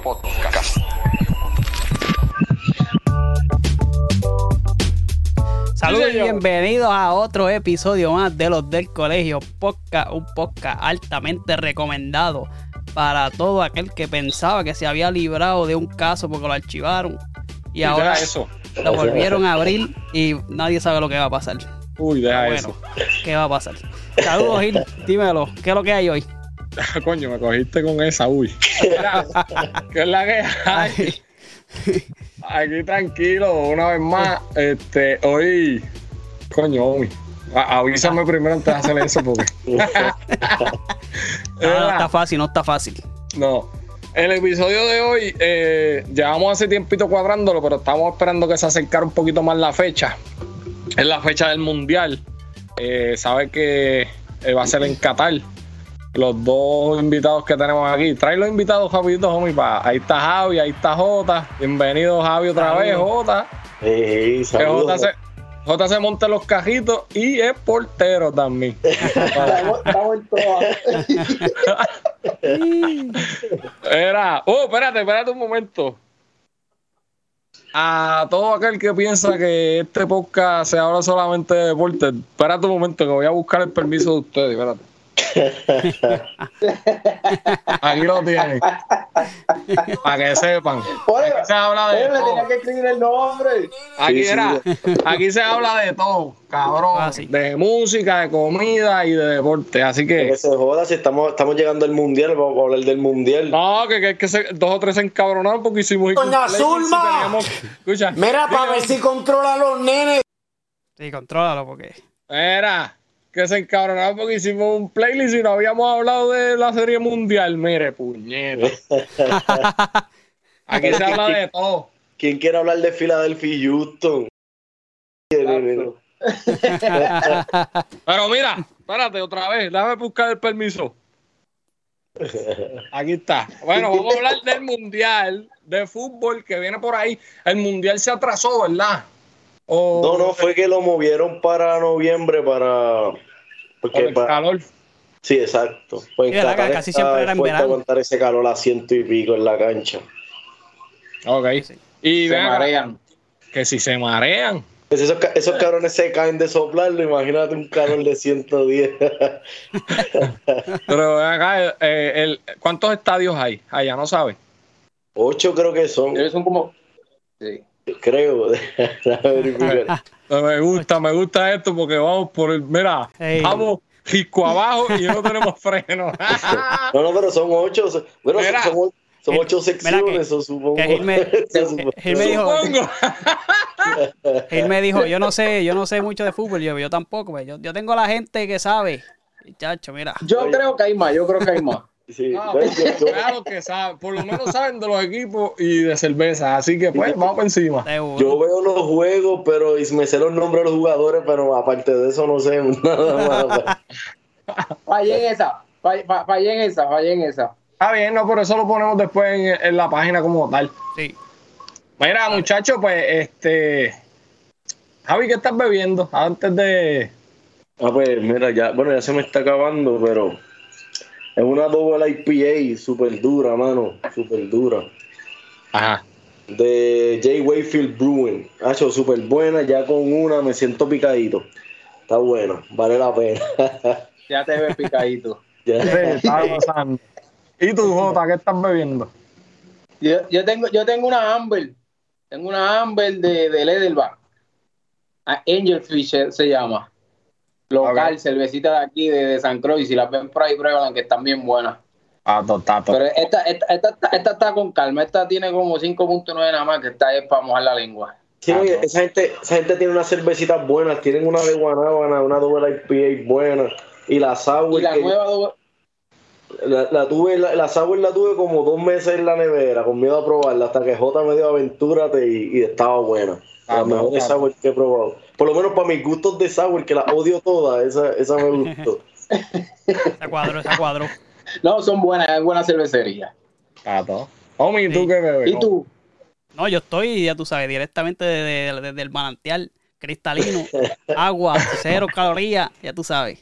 Podcast. Saludos y bienvenidos a otro episodio más de los del Colegio Podcast, un podcast altamente recomendado para todo aquel que pensaba que se había librado de un caso porque lo archivaron y ahora eso. lo volvieron a abrir y nadie sabe lo que va a pasar. Uy, deja Bueno, eso. ¿qué va a pasar? Saludos, Gil, dímelo, ¿qué es lo que hay hoy? Coño, me cogiste con esa, uy. ¿Qué es la que hay? Ay, Aquí tranquilo, una vez más. Este, hoy, coño, uy. a- Avísame primero antes de hacer eso porque. no, no está fácil, no está fácil. No. El episodio de hoy, eh, llevamos hace tiempito cuadrándolo, pero estamos esperando que se acercara un poquito más la fecha. Es la fecha del mundial. Eh, sabe que eh, va a ser en Qatar. Los dos invitados que tenemos aquí. Trae los invitados rapidito, homie. Pa. Ahí está Javi, ahí está Jota. Bienvenido, Javi, otra vez, Jota. Jota se, Jota se monta en los cajitos y es portero también. Era, oh, espérate, espérate un momento. A todo aquel que piensa que este podcast se habla solamente de deporte, espérate un momento que voy a buscar el permiso de ustedes, espérate. Aquí lo tienen. Para que sepan. Oye, Aquí se habla oye, de me tenía todo. que escribir el nombre. Aquí Sí, sí, era, aquí se habla de todo, cabrón. Ah, sí. De música, de comida y de deporte. Así Que que. se joda si estamos, estamos llegando al mundial, vamos a hablar del mundial. No, que, que, que se- dos o tres se encabronaron porque hicimos. Doña Zulma. teníamos- Escucha. Mira, para ver si controla a los nenes. Sí, contrólalo porque. Era que se encabronaron porque hicimos un playlist y no habíamos hablado de la serie mundial. Mire, puñero. Aquí se habla de todo. ¿Quién quiere hablar de Philadelphia y Houston? Pero mira, espérate otra vez, déjame buscar el permiso. Aquí está. Bueno, vamos a hablar del mundial de fútbol que viene por ahí. El mundial se atrasó, ¿verdad? O- No, no, fue que lo movieron para noviembre para... por Porque el para... calor. Sí, exacto. Pues Sí, verdad, Qatar casi siempre era en verano. aguantar ese calor a ciento y pico en la cancha. Ok. Y Se marean. que si se marean. Pues esos, esos cabrones se caen de soplarlo, imagínate un calor de 110. Pero ven acá, eh, el, ¿cuántos estadios hay? Allá no sabes. Ocho creo que son, Ellos son como. Sí. Creo. Me gusta, me gusta esto porque vamos por el. Mira, vamos risco abajo y no tenemos freno. No, no, pero son ocho. Bueno, son- Mira. son, son ocho que- secciones, eso supongo. que Gil me-. Gil dijo- Supongo. Él me dijo, yo no sé, yo no sé mucho de fútbol, yo, yo tampoco, pues, yo, yo tengo la gente que sabe. Chacho, mira. Yo creo que hay más, yo creo que hay más. Sí, No, yo- claro que saben, por lo menos saben de los equipos y de cerveza. Así que pues, vamos por encima. yo veo los juegos, pero y me sé los nombres de los jugadores, pero aparte de eso no sé nada más. Fallé en esa. Fallé, fa- fallé en esa, fallé en esa. Está bien, no, por eso lo ponemos después en, en la página como tal. Sí. Mira, muchachos, pues, este. Javi, ¿qué estás bebiendo? Antes de. Ah, pues mira, ya, bueno, ya se me está acabando, pero es una double IPA súper dura, mano, súper dura. Ajá. De J. Wayfield Brewing. Ha hecho súper buena, ya con una me siento picadito. Está buena, vale la pena. Ya te ves picadito. Ya. Sí, gozando. ¿Y tú, Jota, qué estás bebiendo? Yo, yo tengo, yo tengo una Amber. Tengo una Amber de, de Leatherback. Ah, Angelfish se llama. Local, cervecita de aquí, de, de San Croix. Si las ven por ahí, prueban que están bien buenas. Ah, totato. Pero esta, esta, esta, esta- esta está con calma. Esta tiene como 5.9 nada más, que esta es para mojar la lengua. Sí, oye, esa gente, esa gente tiene unas cervecitas buenas, tienen una de Guanábana, una double IPA buena. Y la Sour, Y la que nueva doble- la, la tuve, la, la Sour la tuve como dos meses en la nevera, con miedo a probarla, hasta que J me dio aventúrate y, y estaba buena. Ah, mejores ah. Sour que he probado. Por lo menos para mis gustos de Sour, que la odio todas, esa, esa me gustó. Esa cuadro, esa cuadro. No, son buenas, es buena cervecería. Tato. Homie, ¿y tú Sí. qué bebes? ¿Y tú? No, yo estoy, ya tú sabes, directamente desde de, del manantial cristalino, agua, cero calorías, ya tú sabes.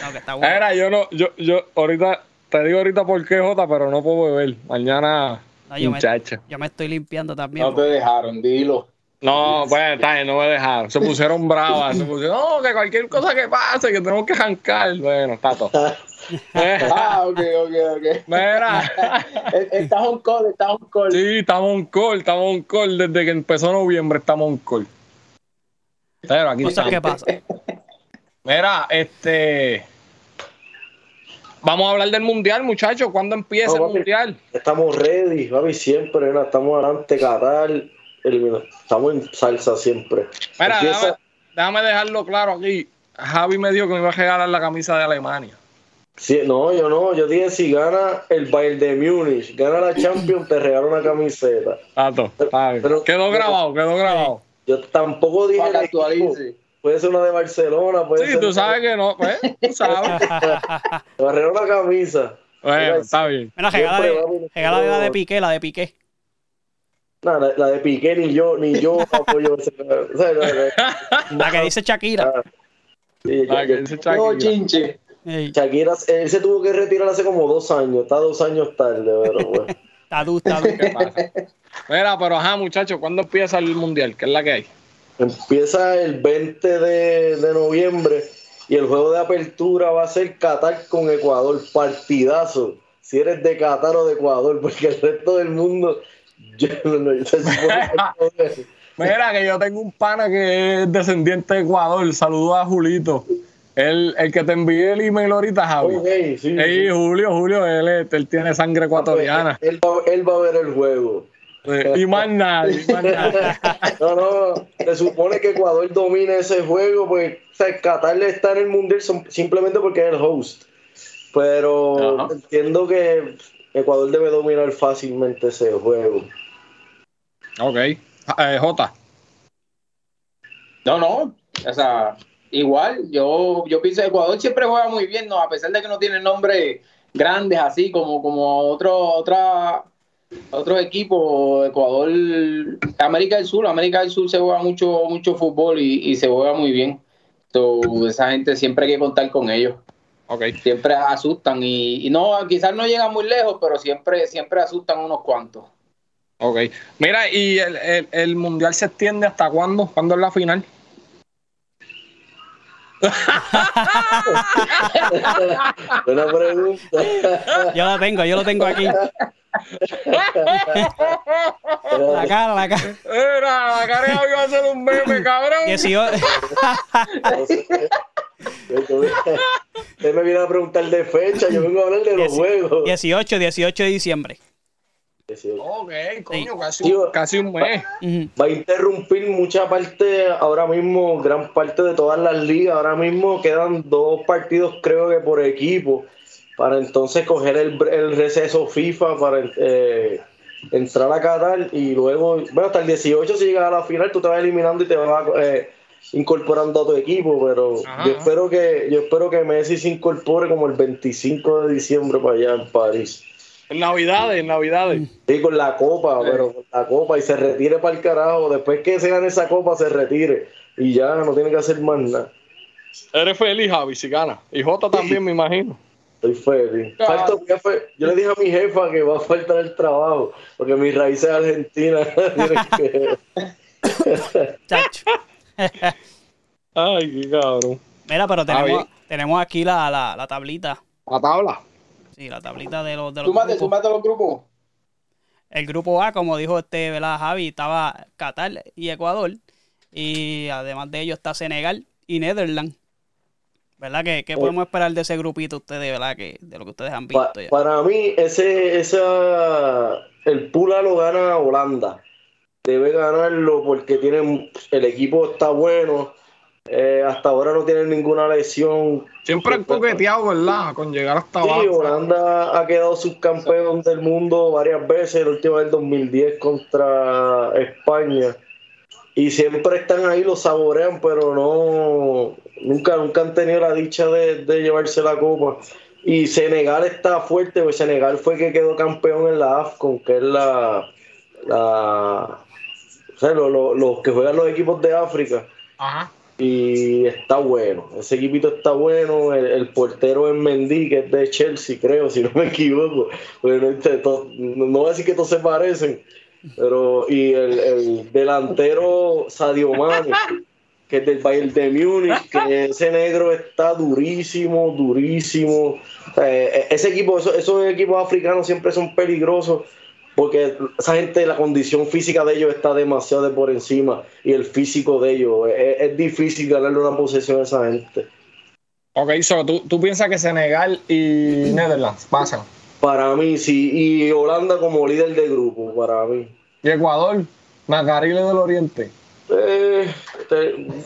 No, que está bueno. Era, yo no, yo, yo, ahorita, te digo ahorita por qué, Jota, pero no puedo beber. Mañana No, yo, me, Muchacho. yo me estoy limpiando también. No te dejaron, dilo. No, pues está bien, no me dejaron. Se pusieron bravas. Se pusieron, no, que cualquier cosa que pase, que tenemos que arrancar. Bueno, está todo. Ah, ok, ok, ok. Mira. Estás on call, estás on call. Sí, estamos on call, estamos on call. Desde que empezó noviembre estamos on call. Pero aquí Cosas que pasan. Mira, este. Vamos a hablar del mundial, muchachos. ¿Cuándo empieza No, el papi. mundial? Estamos ready, papi, siempre, ¿no? estamos adelante, Qatar, elimina- estamos en salsa siempre. Mira, Empieza- déjame, déjame dejarlo claro aquí. Javi me dijo que me iba a regalar la camisa de Alemania. Sí, no, yo no, yo dije si gana el Bayern de Múnich, gana la Champions, te regalo una camiseta. Tato. Pero- quedó grabado, quedó grabado. Yo tampoco dije Para el que. Puede ser una de Barcelona, puede Sí, ser tú una- sabes que no, pues, tú sabes. Te regalo una camisa. Bueno, está bien. Mira, regala de, de la de Piqué, la de Piqué. No, la, la de Piqué ni yo, ni yo apoyo ese. o sea, la- la- La que dice Shakira. sí, La ya- que ya- dice No, chinche. Ey, Shakira, él se tuvo que retirar hace como dos años, está dos años tarde, pero bueno. está du, está du. ¿Qué pasa? Mira, pero ajá, muchachos, ¿cuándo empieza el mundial? ¿Qué es la que hay? Empieza el 20 de, de noviembre y el juego de apertura va a ser Qatar con Ecuador, partidazo. Si eres de Qatar o de Ecuador, porque el resto del mundo, yo no, Mira, que yo tengo un pana que es descendiente de Ecuador. Saludos a Julito. El, el que te envié el email ahorita, Javi. Ok, sí, Ey, sí. Julio, Julio, él, él tiene sangre ecuatoriana. Él, va, él va a ver el juego. Y más nadie, y más. No, no, se supone que Ecuador domina ese juego, pues o sea, Qatar está en el mundial simplemente porque es el host. Pero Ajá. entiendo que Ecuador debe dominar fácilmente ese juego. Ok. Eh, Jota. No, no. O sea, igual, yo, yo pienso que Ecuador siempre juega muy bien, ¿no? A pesar de que no tiene nombres grandes así como, como otro, otra, otros equipos, Ecuador, América del Sur, América del Sur se juega mucho, mucho fútbol y, y se juega muy bien. So, esa gente siempre hay que contar con ellos. Ok. Siempre asustan y, y no, quizás no llegan muy lejos, pero siempre, siempre asustan unos cuantos. Ok. Mira, ¿y el, el, el mundial se extiende hasta cuándo? ¿Cuándo es la final? Buena pregunta. Yo la tengo, yo lo tengo aquí. La cara, la cara. Era, la cara va a ser un meme, cabrón. 18. Usted me viene a preguntar de fecha, yo vengo a hablar de los juegos. 18, 18 de diciembre. Ok, coño, Sí. casi, Tío, casi un mes. Va a interrumpir mucha parte, ahora mismo, gran parte de todas las ligas. Ahora mismo quedan dos partidos, creo que por equipo, para entonces coger el, el receso FIFA para eh, entrar a Qatar y luego, bueno, hasta el 18 si llegas a la final, tú te vas eliminando y te vas eh, incorporando a tu equipo, pero Ajá. yo espero que yo espero que Messi se incorpore como el 25 de diciembre para allá en París. En Navidades, en Navidades. Sí, con la copa, pero con la copa y se retire para el carajo. Después que se gane esa copa, se retire. Y ya no tiene que hacer más nada. Eres feliz, Javi, si gana. Y Jota también, me imagino. Estoy feliz. Ah. Yo le dije a mi jefa que va a faltar el trabajo, porque mi raíz es argentina. Tiene que- Chacho. Ay, qué cabrón. Mira, pero tenemos, tenemos aquí la, la, la tablita. La tabla. Sí, la tablita de los, de los Súmate, grupos. súmate los grupos. El grupo A, como dijo este ¿verdad, Javi, estaba Qatar y Ecuador. Y además de ello está Senegal y Netherlands. ¿Verdad? ¿Qué, qué podemos esperar de ese grupito ustedes, verdad? Que, de lo que ustedes han Pa- visto ya. para mí, ese, esa, el Pula lo gana Holanda. Debe ganarlo porque tienen, el equipo está bueno. Eh, hasta ahora no tienen ninguna lesión. Siempre han coqueteado, ¿verdad? Con llegar hasta Sí, abajo. Holanda ha quedado subcampeón del mundo varias veces, la última en 2010 contra España. Y siempre están ahí, lo saborean, pero no nunca, nunca han tenido la dicha de, de llevarse la copa. Y Senegal está fuerte, pues Senegal fue que quedó campeón en la AFCON, que es la, la o sea, lo- lo- los que juegan los equipos de África. Ajá. Y está bueno. Ese equipito está bueno. El, portero es Mendy, que es de Chelsea, creo, si no me equivoco. no, voy a decir que todos se parecen, pero y el, delantero Sadio Mane, que es del Bayern de Múnich, que ese negro está durísimo, durísimo. Eh, ese equipo, esos equipos africanos siempre son peligrosos porque esa gente, la condición física de ellos está demasiado de por encima y el físico de ellos, es, difícil ganarle una posesión a esa gente. Ok, so, ¿tú, ¿tú, piensas que Senegal y Netherlands pasan? Para mí sí, y Holanda como líder de grupo, para mí. ¿Y Ecuador? Macariles del Oriente. Eh,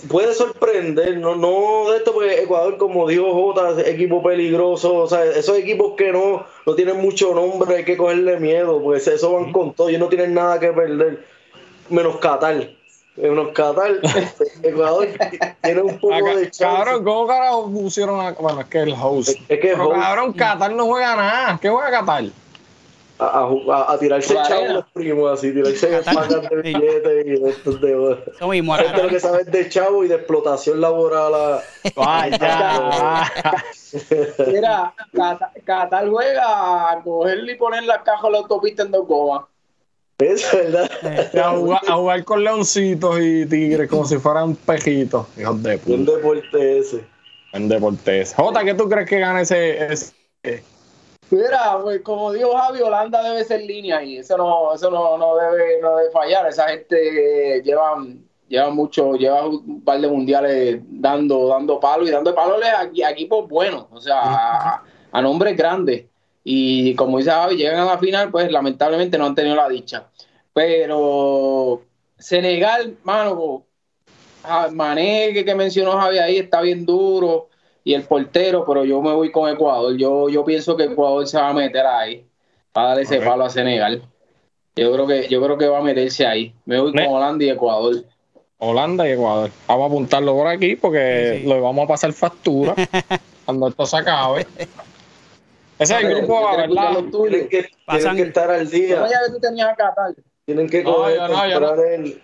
puede sorprender, no, no de esto, porque Ecuador, como dijo Jota, equipo peligroso, o sea, esos equipos que no, no tienen mucho nombre, hay que cogerle miedo, porque eso van con todo, ellos no tienen nada que perder, menos Qatar. Menos Qatar, Ecuador tiene un poco de chance. Cabrón, ¿cómo carajo pusieron a, Bueno, es que el host. Es, que el host. Cabrón, Qatar no juega nada. ¿Qué juega Qatar? A, a, tirarse chavos los primos, así, tirarse pagas de billetes y estos de. Eso mismo, lo que sabes de chavo y de explotación laboral. Vaya. Mira, Catal juega a cogerle y poner la caja a la autopista en dos gomas. Es verdad. A jugar, a jugar, con leoncitos y tigres como si fueran pejitos. Hijos de puta. Un deporte ese. Un deporte ese. Jota, ¿qué tú crees que gane ese, ese Mira, pues como dijo Javi, Holanda debe ser línea y eso no, eso no, no, debe, no debe fallar. Esa gente lleva, lleva mucho, lleva un par de mundiales dando, dando palo y dando palos a, equipos buenos, o sea, a, nombres grandes. Y como dice Javi, llegan a la final, pues lamentablemente no han tenido la dicha. Pero Senegal, mano, Mané que, que mencionó Javi ahí está bien duro y el portero, pero yo me voy con Ecuador. Yo, yo pienso que Ecuador se va a meter ahí para darle ese palo a Senegal. Yo creo que, yo creo que va a meterse ahí. Me voy con Holanda y Ecuador. Holanda y Ecuador. Vamos a apuntarlo por aquí porque lo vamos a pasar factura cuando esto se acabe. Ese es el grupo, ¿verdad? Tienen que, tienen que estar al día. que tú tenías acá, tal. Tienen que coger, no, el,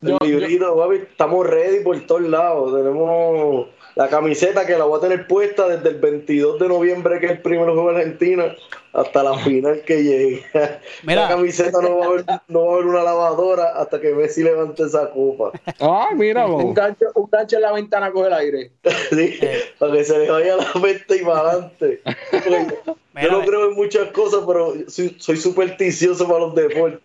el librito, Estamos ready por todos lados. Tenemos la camiseta que la voy a tener puesta desde el 22 de noviembre, que es el primer juego de Argentina, hasta la final que llegue. la camiseta no va, a haber, no va a haber una lavadora hasta que Messi levante esa copa. Ah, mira, un gancho, un gancho en la ventana con el aire. sí, para que se le vaya la mente y para adelante. Yo no creo en muchas cosas, pero soy, soy supersticioso para los deportes.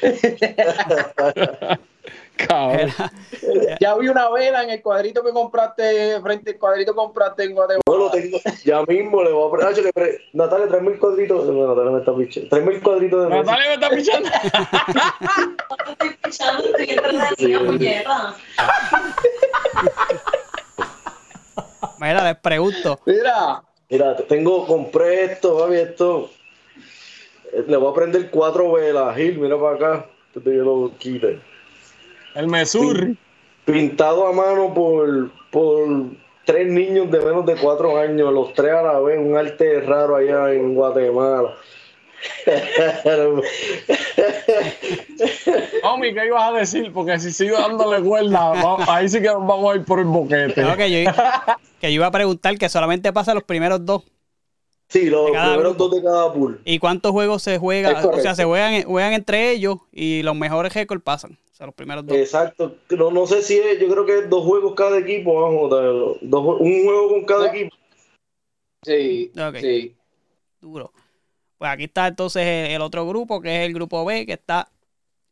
ya vi una vela en el cuadrito que compraste, frente al cuadrito que compraste en Guatemala. No lo tengo, ya mismo le voy a poner. Pre... Natalia, tráeme el cuadrito. No, Natalia me está pichando. Tráeme el cuadrito de Natalia me está pichando. estoy pichando, estoy entretenido, puñeta. Mira, les pregunto. Mira. Mira, tengo, compré esto, papi, esto. Le voy a prender cuatro velas, Gil, mira para acá. Que te lo quite. El Mesur. Pintado a mano por, por tres niños de menos de cuatro años, los tres a la vez, un arte raro allá en Guatemala. Omi, ¿qué ibas a decir? Porque si sigo dándole cuerda, ahí sí que vamos a ir por el boquete. que, yo, que yo iba a preguntar que solamente pasa los primeros dos. Sí, los primeros dos de cada pool. ¿Y cuántos juegos se juegan? O sea, se juegan, juegan entre ellos y los mejores récords pasan. O sea, los primeros dos. Exacto. No, no sé si es, yo creo que es dos juegos cada equipo, vamos, dos, un juego con cada equipo. Sí, sí. Duro. Pues aquí está entonces el, otro grupo, que es el grupo B, que está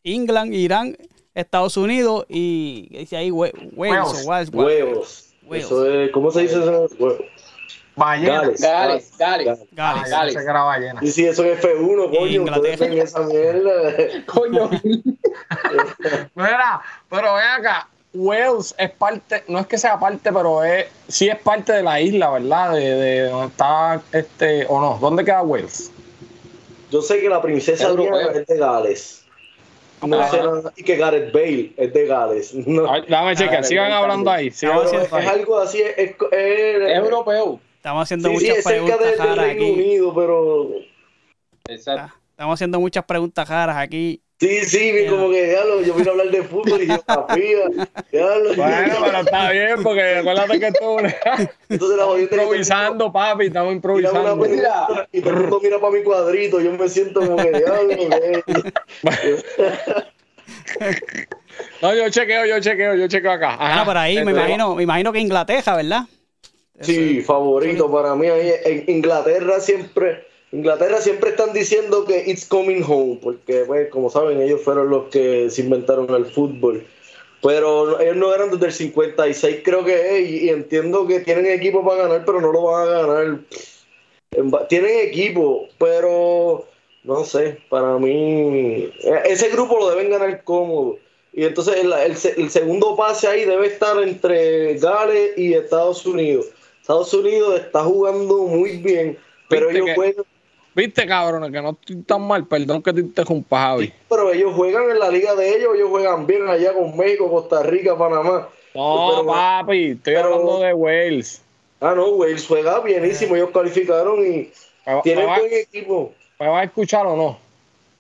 England, Irán, Estados Unidos y dice ahí huevos. Huevos. huevos. Eso es, ¿Cómo se dice eso? Huevos. Ballenas. Gales, Gales. Gales. Gales. Gales. Y si eso es F1, coño. Inglaterra. esa mierda. coño. Mira, pero ven acá. Wales es parte, no es que sea parte, pero es, sí es parte de la isla, ¿verdad? De, de donde está este, o no. ¿Dónde queda Wales? Yo sé que la princesa Diana es de Gales. No sé y que Gareth Bale es de Gales. No. dame chequear, sigan hablando ahí. Sigan es, algo así, es, es, europeo. Estamos haciendo muchas preguntas de, raras aquí. Unido, pero... Exacto. Estamos haciendo muchas preguntas raras aquí. Sí, sí, como que diablo, yo vine a hablar de fútbol y geografía. Diablo. Bueno, pero está bien, porque acuérdate que tú Entonces la improvisando, papi, estamos improvisando. pregunta y todo el mundo mira para mi cuadrito. Yo me siento como que diablo. No, yo chequeo, yo chequeo, yo chequeo acá. Ajá. Ah, por ahí, me imagino, me imagino que Inglaterra, ¿verdad? Sí, favorito para mí. Ahí, en Inglaterra siempre, Inglaterra siempre están diciendo que it's coming home, porque pues, como saben, ellos fueron los que se inventaron el fútbol. Pero ellos no eran desde el 56, creo que es, y, entiendo que tienen equipo para ganar, pero no lo van a ganar. Tienen equipo, pero no sé, para mí, eh, ese grupo lo deben ganar cómodo. Y entonces el, el el segundo pase ahí debe estar entre Gales y Estados Unidos. Estados Unidos está jugando muy bien, pero ellos que- juegan, Viste, cabrón, que no estoy tan mal, perdón que te interrumpa, Javi. pero ellos juegan en la liga de ellos, ellos juegan bien allá con México, Costa Rica, Panamá. No, Pero- papi, estoy pero- hablando de Wales. Ah, no, Wales juega bienísimo, ellos calificaron y ¿Me, tienen me va, buen equipo. me va a escuchar o no?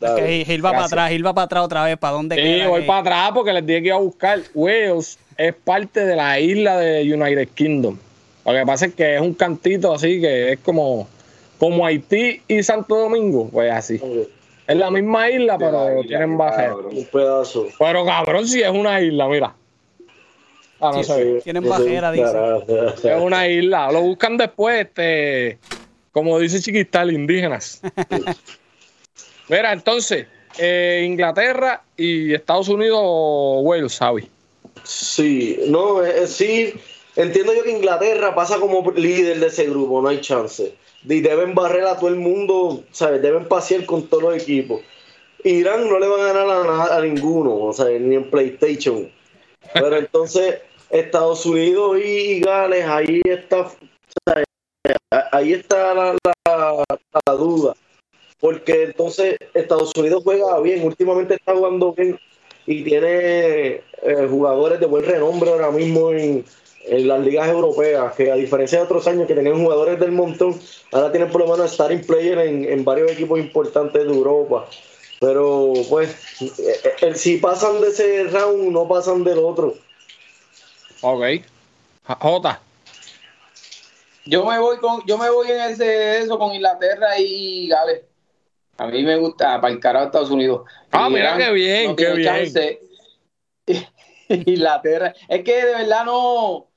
Es que Gil va para atrás, Gil va para atrás otra vez, ¿para dónde Sí, queda? voy que- para atrás porque les dije que iba a buscar. Wales es parte de la isla de United Kingdom. Lo que pasa es que es un cantito así que es como, como Haití y Santo Domingo, pues así. Es la misma isla, la pero isla, tienen qué bajera. cabrón. Un pedazo. Pero cabrón, si es una isla, mira. Ah, no Sí, ve. Tienen sé, bajera, dice. Es una isla. Lo buscan después, este, como dice Chiquistal, indígenas. Mira, entonces, eh, Inglaterra y Estados Unidos, Wales, ¿sabes? Sí, no, eh, eh, sí. Entiendo yo que Inglaterra pasa como líder de ese grupo, no hay chance. Y deben barrer a todo el mundo, ¿sabes? Deben pasear con todos los equipos. Irán no le va a ganar a, a ninguno, o sea, ni en PlayStation. Pero entonces, Estados Unidos y Gales, ahí está, ¿sabes? ahí está la, la- la duda. Porque entonces Estados Unidos juega bien, últimamente está jugando bien y tiene eh, jugadores de buen renombre ahora mismo en, en las ligas europeas, que a diferencia de otros años que tenían jugadores del montón, ahora tienen por lo menos starting player en, en varios equipos importantes de Europa. Pero pues, eh, eh, si pasan de ese round, no pasan del otro. Ok. J- Jota. Yo me voy con, yo me voy en ese eso con Inglaterra y Gales. A mí me gusta para el carajo Estados Unidos. Ah, Y mira Irán qué bien, no qué bien. chance. Inglaterra. Es que de verdad no,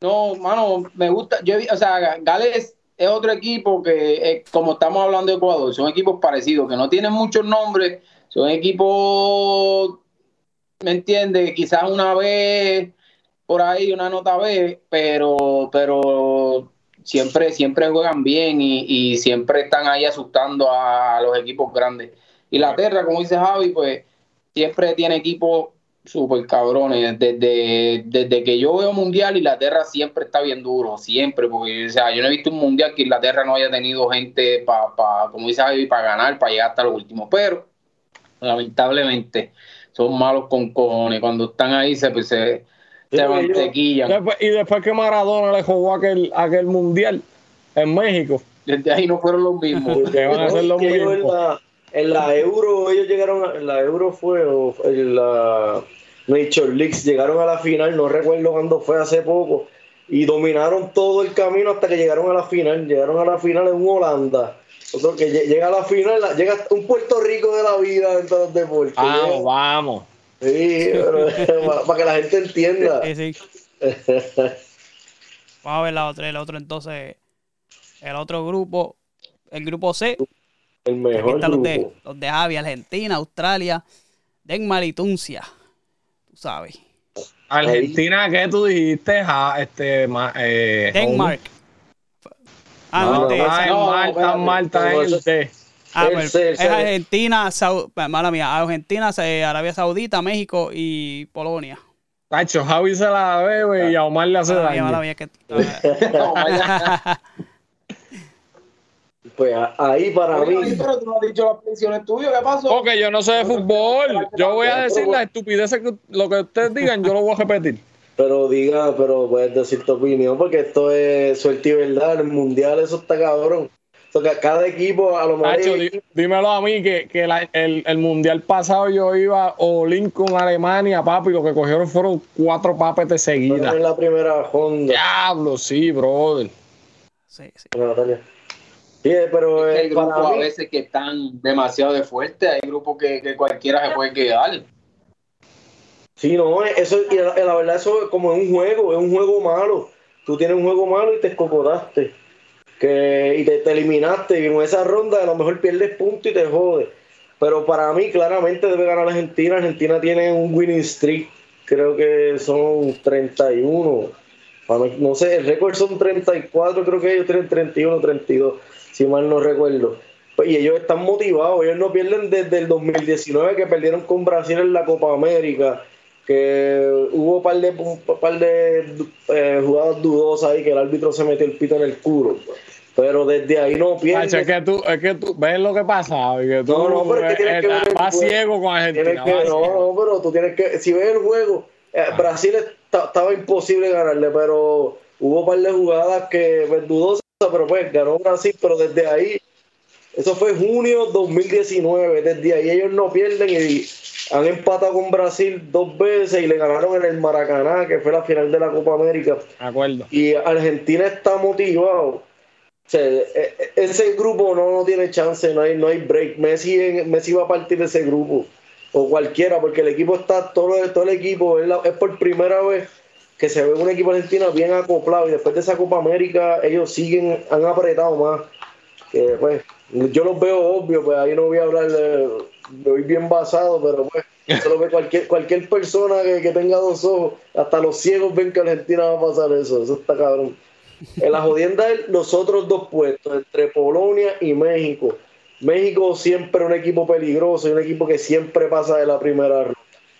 no, mano, me gusta. Yo, o sea, Gales es otro equipo que, eh, como estamos hablando de Ecuador, son equipos parecidos, que no tienen muchos nombres, son equipos, ¿me entiendes? Quizás una vez por ahí, una nota B, pero, pero siempre, siempre juegan bien y, y siempre están ahí asustando a los equipos grandes. Inglaterra, como dice Javi, pues siempre tiene equipos súper cabrones. Desde, desde que yo veo mundial, Inglaterra siempre está bien duro, siempre, porque o sea, yo no he visto un mundial que Inglaterra no haya tenido gente para, pa, como dice Javi, para ganar, para llegar hasta lo último. Pero lamentablemente son malos con cojones. Cuando están ahí se, pues, se, se ellos- mantequillan. Después- y después que Maradona le jugó aquel, aquel mundial en México. Desde ahí no fueron los mismos. Que van a hacer lo Que ellos en la, en la Euro, ellos llegaron, a, en la Euro fue, o en la Nature Leagues, llegaron a la final, no recuerdo cuándo fue, hace poco, y dominaron todo el camino hasta que llegaron a la final, llegaron a la final en Holanda. Otro que lle- llega a la final, llega hasta un Puerto Rico de la vida en todos los deportes. Vamos, Llega- vamos. Sí, pero, para, para que la gente entienda. Sí, sí. Vamos a ver la otra, el otro entonces, el otro grupo, el grupo C, El aquí mejor están los de, los de Javi, Argentina, Australia, Denmark y Tunisia, tú sabes. Argentina, ¿qué tú dijiste? Ja, este, ma- eh, Denmark. Ah, no, No, este, el D. ah, pues, es. Argentina, Sau- mala mía, Argentina, Arabia Saudita, México y Polonia. Tacho, Javi se la bebe y a Omar le hace Mala mía, mala daño. mía, que-. Pues ahí para Oye, mí. pero tú no has dicho las pensiones tuyas, ¿qué pasó? Porque yo no sé de fútbol. Yo voy a decir las estupideces que lo que ustedes digan, yo lo voy a repetir. Pero diga, pero puedes decir tu opinión, porque esto es suerte y verdad. El mundial, eso está cabrón. O cada equipo, a lo mejor. Nacho, di- dímelo a mí que, que la- el, el mundial pasado yo iba Olin con Alemania, papi, y lo que cogieron fueron cuatro papetes seguidas. en la primera ronda. Diablo, sí, brother. Sí, sí. Natalia. Sí, pero Es que eh, hay grupos para a veces que están demasiado de fuerte, hay grupos que, que cualquiera se puede quedar. sí, no, eso, y la, la verdad, eso es como un juego, es un juego malo. Tú tienes un juego malo y te escocotaste. Que, y te, te eliminaste. Y en esa ronda a lo mejor pierdes puntos y te jodes. Pero para mí, claramente debe ganar Argentina. Argentina tiene un winning streak. Creo que son 31. Para mí, No sé, el récord son 34. Creo que ellos tienen 31, 32. Si mal no recuerdo. Pues, Y ellos están motivados. Ellos no pierden desde el 2019 que perdieron con Brasil en la Copa América. Que hubo un par de, un par de eh, jugadas dudosas ahí que el árbitro se metió el pito en el culo. Pero desde ahí no pierden. Nacho, es que tú, es que tú ves lo que pasa, que tú No, no, pero es que tienes eh, que ver el vas juego. ciego con Argentina. Que- no, ciego. no, pero tú tienes que, si ves el juego, eh, Brasil está- estaba imposible ganarle, pero hubo un par de jugadas que pues, dudosas, pero pues ganó Brasil, pero desde ahí, eso fue junio 2019, desde ahí ellos no pierden y han empatado con Brasil dos veces y le ganaron en el Maracaná, que fue la final de la Copa América. De acuerdo. Y Argentina está motivado. O sea, e- e- ese grupo no, no tiene chance, no hay, no hay break. Messi, en- Messi va a partir de ese grupo. O cualquiera, porque el equipo está, todo, todo el equipo, es, la- es por primera vez que se ve un equipo argentino bien acoplado. Y después de esa Copa América, ellos siguen, han apretado más. Que, pues, yo los veo obvio, pues ahí no voy a hablar de. voy bien basado, pero pues, eso lo ve cualquier, cualquier persona que, que tenga dos ojos, hasta los ciegos ven que Argentina va a pasar eso. Eso está cabrón. En la jodienda es los otros dos puestos, entre Polonia y México. México siempre un equipo peligroso y un equipo que siempre pasa de la primera ronda.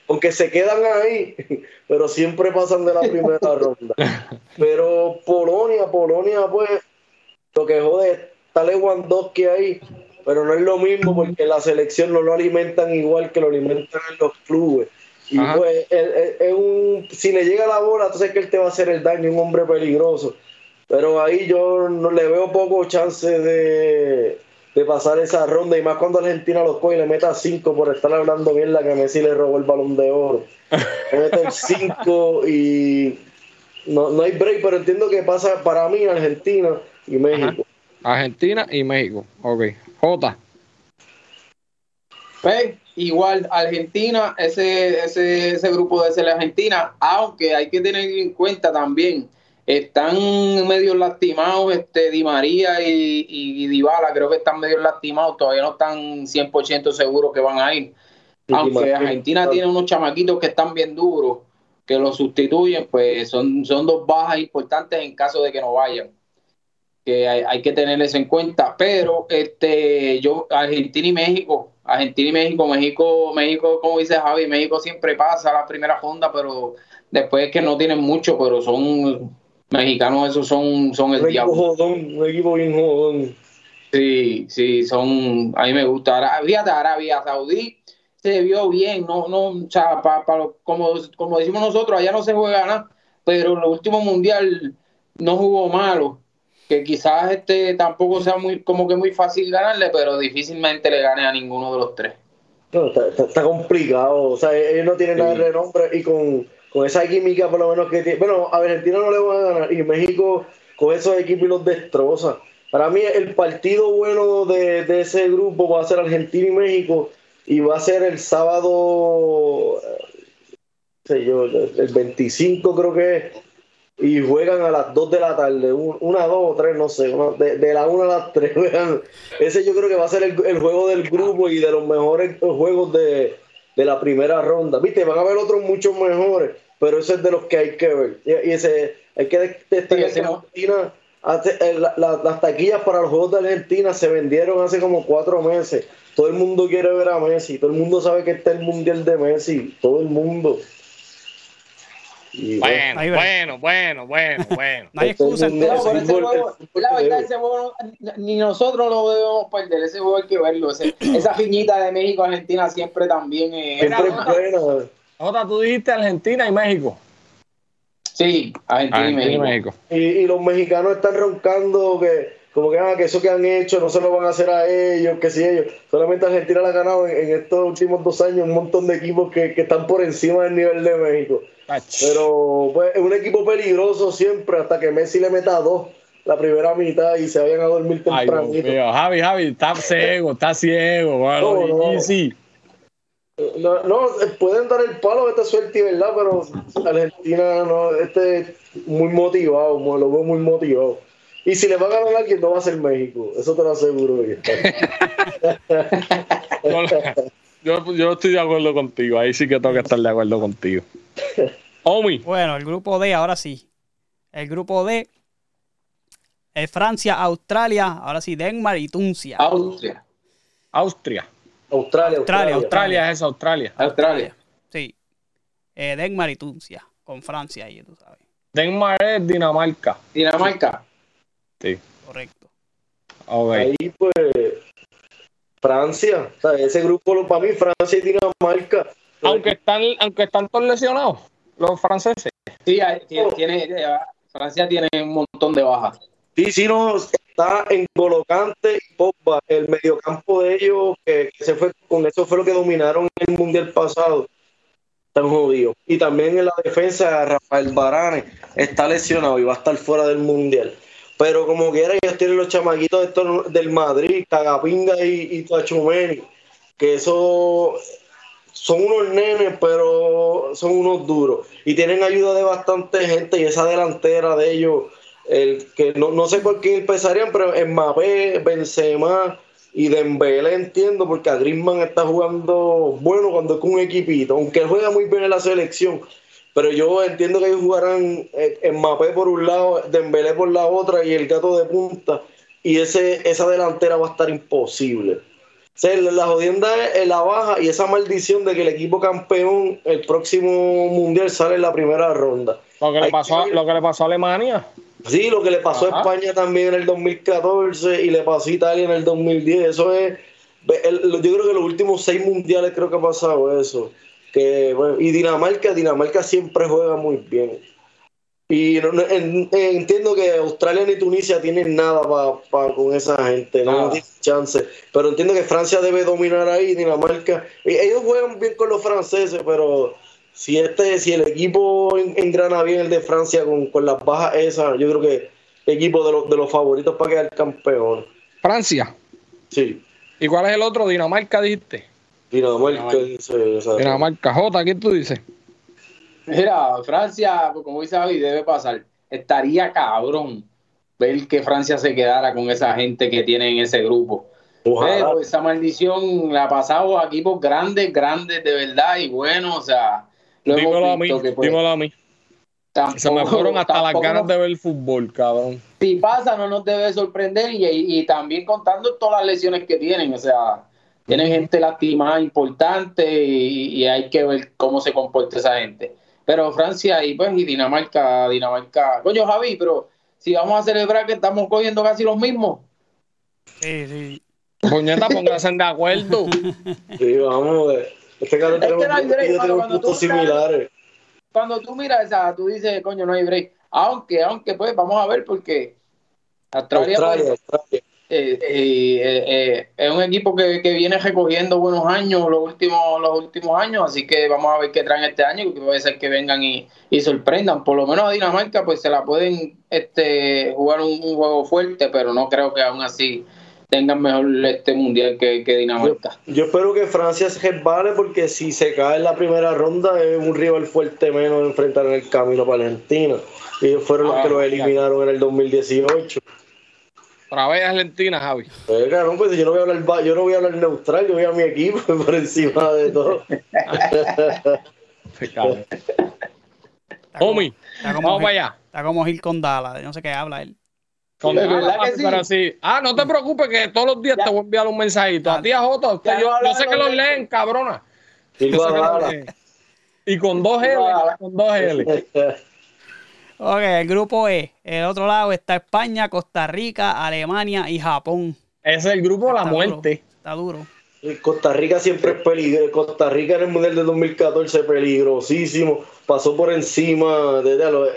Aunque se quedan ahí, pero siempre pasan de la primera ronda. Pero Polonia, Polonia, pues, lo que jode es está Lewandowski ahí, pero no es lo mismo porque la selección no lo alimentan igual que lo alimentan en los clubes. Y Ajá. pues, es un, si le llega la bola, entonces que él te va a hacer el daño, un hombre peligroso. Pero ahí yo no le veo poco chance de, de pasar esa ronda, y más cuando Argentina los coge y le meta cinco por estar hablando bien la que Messi le robó el balón de oro. Le meten cinco y no, no hay break, pero entiendo que pasa para mí Argentina y México. Argentina y México. Ok. Jota. Pues, igual, Argentina, ese, ese, ese grupo de ser Argentina, aunque hay que tener en cuenta también, están medio lastimados, este, Di María y, y, y Dybala, creo que están medio lastimados, todavía no están 100% seguros que van a ir. Aunque Argentina tiene unos chamaquitos que están bien duros, que los sustituyen, pues son, son dos bajas importantes en caso de que no vayan. Que hay, hay que tener eso en cuenta. Pero este, yo, Argentina y México, Argentina y México, México, México, como dice Javi, México siempre pasa la primera ronda, pero después es que no tienen mucho, pero son mexicanos, esos son, son Un el equipo diablo. jodón, un equipo bien jodón. Sí, sí, son, a mí me gusta. Fíjate, Arabia Saudí se vio bien, no, no, o sea, pa- como, como decimos nosotros, allá no se juega nada, pero en el último mundial no jugó malo, que quizás este tampoco sea muy, como que muy fácil ganarle, pero difícilmente le gane a ninguno de los tres. No, está, está- está complicado. O sea, ellos no tienen nada de renombre y con, con esa química, por lo menos que tiene. Bueno, a Argentina no le van a ganar y México con esos equipos los destroza. Para mí, el partido bueno de, de ese grupo va a ser Argentina y México y va a ser el sábado, eh, sé yo, el 25 creo que es. Y juegan a las 2 de la tarde, un- una, dos o tres, no sé, de, de la 1 a las 3. vean. Ese yo creo que va a ser el, el juego del grupo y de los mejores juegos de, de la primera ronda. Viste, van a haber otros muchos mejores, pero ese es de los que hay que ver. Y, ese, hay que destacar Sí, que. Argentina, hace- la- la- las taquillas para los Juegos de Argentina se vendieron hace como cuatro meses. Todo el mundo quiere ver a Messi, todo el mundo sabe que está el Mundial de Messi, todo el mundo. Y, Bueno, Ahí bueno, bueno, bueno, bueno. No hay excusa No, ese juego, la verdad, ese juego ni nosotros lo debemos perder, ese juego hay que verlo. ese- esa piñita de México-Argentina siempre también es. Siempre es buena. Jota, tú dijiste Argentina y México. Sí, Argentina, y Argentina y México. México. Y, y los mexicanos están roncando que como que, ah, que eso que han hecho no se lo van a hacer a ellos, que si ellos. Solamente Argentina le ha ganado en, en estos últimos dos años un montón de equipos que, que están por encima del nivel de México. Pero pues, es un equipo peligroso siempre hasta que Messi le meta dos la primera mitad y se vayan a dormir mío. Javi, Javi, está ciego, está ciego. Bueno, No, no. sí. No, no, pueden dar el palo de esta suerte, ¿verdad? Pero Argentina no, este es muy motivado, mo- lo veo muy motivado. Y si le va a ganar a alguien, no va a ser México, eso te lo aseguro. yo. Estoy de acuerdo contigo. Ahí sí que tengo que estar de acuerdo contigo. Omi, Bueno, el grupo D, ahora sí. El grupo D es Francia, Australia, ahora sí, Denmark y Tunisia. Austria. Austria. Australia, Australia. Australia es Australia. Australia. Sí. Eh, Denmark y Tunisia, con Francia ahí, tú sabes. Denmark es Dinamarca. Dinamarca. Sí. Correcto. Ahí pues Francia, o sea, ese grupo lo- para mí Francia y Dinamarca. Aunque están, aunque están todos lesionados, los franceses. Sí, hay- tiene, tiene- eh, Francia tiene un montón de bajas. Sí, sí, no, está en Golocante y Pogba, el mediocampo de ellos, que, que se fue, con eso fue lo que dominaron el mundial pasado. Están jodidos. Y también en la defensa, Rafael Barane está lesionado y va a estar fuera del mundial. Pero como quiera, ellos tienen los chamaquitos estos del Madrid, Cagapinga y, y Tachumeni, que eso son unos nenes, pero son unos duros. Y tienen ayuda de bastante gente y esa delantera de ellos, el que no, no sé por qué empezarían, pero Mbappé, Benzema y Dembélé entiendo, porque a Griezmann está jugando bueno cuando es con un equipito, aunque él juega muy bien en la selección. Pero yo entiendo que ellos jugarán eh, Mbappé por un lado, Dembélé por la otra y el gato de punta. Y ese, esa delantera va a estar imposible. O sea, la- jodienda es la baja y esa maldición de que el equipo campeón el próximo mundial sale en la primera ronda. Lo que le pasó, a- que- lo que le pasó a Alemania. Sí, lo que le pasó Ajá. a España también en el 2014 y le pasó a Italia en el 2010. Eso es. yo creo que los últimos seis mundiales creo que ha pasado eso. Que, bueno, y Dinamarca, Dinamarca siempre juega muy bien. Y no- no- en- en- entiendo que Australia ni Tunisia tienen nada para con esa gente, no tienen chance. Pero entiendo que Francia debe dominar ahí, Dinamarca. y ellos juegan bien con los franceses, pero si este, si el equipo en- engrana bien el de Francia con, con las bajas esas, yo creo que el equipo de los, de los favoritos para quedar campeón. Francia. Sí, ¿Y cuál es el otro? Dinamarca, dijiste. Dinamarca. dice, Dinamarca. J, ¿qué tú dices? Mira, Francia, pues, como dice Javi, debe pasar. Estaría cabrón ver que Francia se quedara con esa gente que tiene en ese grupo. Ojalá. Pero esa maldición la ha pasado a equipos grandes, grandes de verdad y bueno, o sea, lo hemos Dímelo a mí, visto que pues, dímelo a mí. tampoco- Se me fueron hasta las ganas nos- de ver fútbol, cabrón. Si pasa, no nos debe sorprender y, y- y también contando todas las lesiones que tienen, o sea, tienen gente lastimada importante y, y hay que ver cómo se comporta esa gente. Pero Francia y pues y Dinamarca, Dinamarca, coño Javi, pero si vamos a celebrar que estamos cogiendo casi los mismos. Sí, sí. Puñeta, pónganse de acuerdo. Sí, vamos. eh, Este cabrón Es que tenemos, no hay break, tenemos cuando tú puntos estás- similares. Cuando tú miras esa, tú dices, coño, no hay break. Aunque, aunque pues vamos a ver porque Australia, pues, Australia, Australia. Eh, eh, es un equipo que, que viene recogiendo buenos años los últimos los últimos años, así que vamos a ver qué traen este año, que puede ser que vengan y, y sorprendan. Por lo menos a Dinamarca pues se la pueden este jugar un, un juego fuerte, pero no creo que aún así tengan mejor este mundial que, que Dinamarca. yo espero que Francia se resbale porque si se cae en la primera ronda es un rival fuerte menos enfrentar en el camino para Argentina. Ellos fueron los Ah, que los eliminaron en el 2018. Otra vez Argentina, Javi. Cabrón, pues yo no voy a hablar yo no voy a hablar neutral, yo voy a mi equipo por encima de todo. Como vamos para allá. Está como Gil con Dala, no sé qué habla él. Con- ¿De ah, que sí? pero sí. Ah, no te preocupes que todos los días Ya. te voy a enviar un mensajito. A ti, a Jota, usted, Ya yo, yo sé que los leen, cabrona. Y Yo sé que los Guadalajara. leen. Y con dos L, con dos L. Ok, el grupo E. El otro lado está España, Costa Rica, Alemania y Japón. Ese es el grupo de la duro, muerte. Está duro. Costa Rica siempre es peligroso. Costa Rica en el Mundial de 2014 peligrosísimo. Pasó por encima de, de lo- o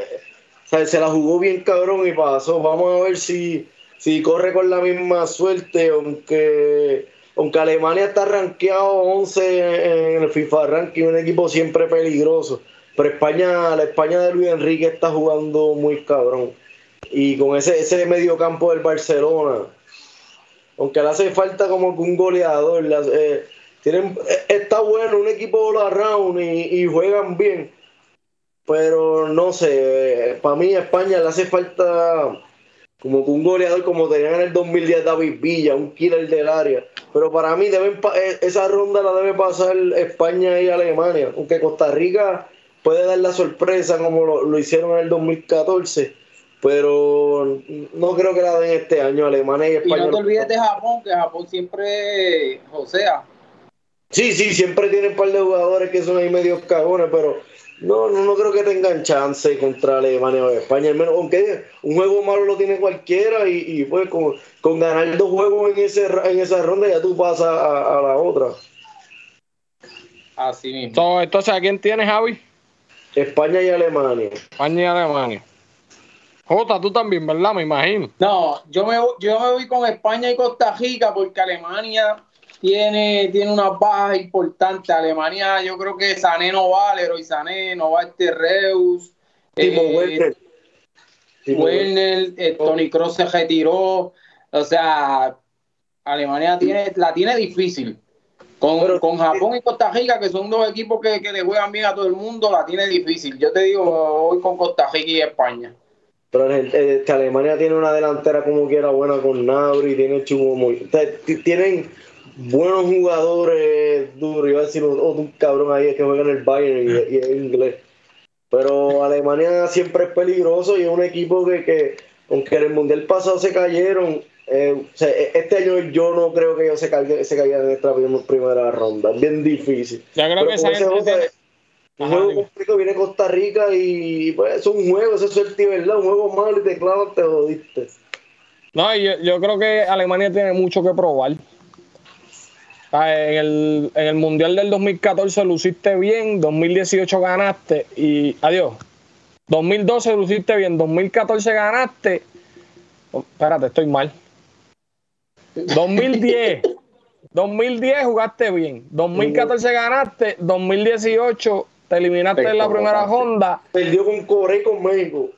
sea, se la jugó bien cabrón y pasó. Vamos a ver si si corre con la misma suerte, aunque, aunque Alemania está rankeado 11 en el FIFA ranking, un equipo siempre peligroso. Pero España, la España de Luis Enrique está jugando muy cabrón. Y con ese, ese medio campo del Barcelona, aunque le hace falta como un goleador, eh, tienen, eh, está bueno, un equipo all around y, y juegan bien. Pero no sé, para mí a España le hace falta como un goleador como tenían en el 2010 David Villa, un killer del área. Pero para mí deben eh, esa ronda la debe pasar España y Alemania, aunque Costa Rica puede dar la sorpresa como lo, lo hicieron en el 2014 pero no creo que la den este año Alemania y España. Y no te olvides de Japón, que Japón siempre josea. Sí, sí, siempre tiene un par de jugadores que son ahí medios cagones, pero no, no, no creo que tengan chance contra Alemania o España, al menos, aunque un juego malo lo tiene cualquiera y, y pues con, con, ganar dos juegos en, ese, en esa ronda ya tú pasas a, a la otra. Así mismo. entonces, ¿a quién tienes, Javi? España y Alemania. España y Alemania. Jota, tú también, ¿verdad? Me imagino. No, yo me, yo me voy con España y Costa Rica porque Alemania tiene, tiene una baja importante. Alemania, yo creo que Sané no va, Leroy Sané, no va este Reus. Timo eh, Werner. Werner, eh, Tony Cross se retiró. O sea, Alemania tiene, la tiene difícil. Con, con Japón y Costa Rica, que son dos equipos que, que le juegan bien a todo el mundo, la tiene difícil. Yo te digo, voy con Costa Rica y España. Pero este, Alemania tiene una delantera como quiera buena con Nabri, tiene chumo muy. tienen buenos jugadores duros. Iba a decir otro un cabrón ahí que juega en el Bayern y, es inglés. Pero Alemania siempre es peligroso y es un equipo que, que aunque en el mundial pasado se cayeron, eh, este año yo no creo que ellos se, caigan, se caigan en esta primera ronda. Es bien difícil. Yo creo que esa gente un juego completo viene Costa Rica y pues es un juego, eso es suerte verdad, un juego malo y te clavas, te jodiste. No, yo, yo creo que Alemania tiene mucho que probar. En el, en el Mundial del 2014 luciste bien, 2018 ganaste y adiós. 2012 luciste bien, 2014 ganaste. espérate, estoy mal. 2010. 2010 jugaste bien, 2014 ganaste, 2018 te eliminaste en la primera ronda. Perdió con Corea y con México.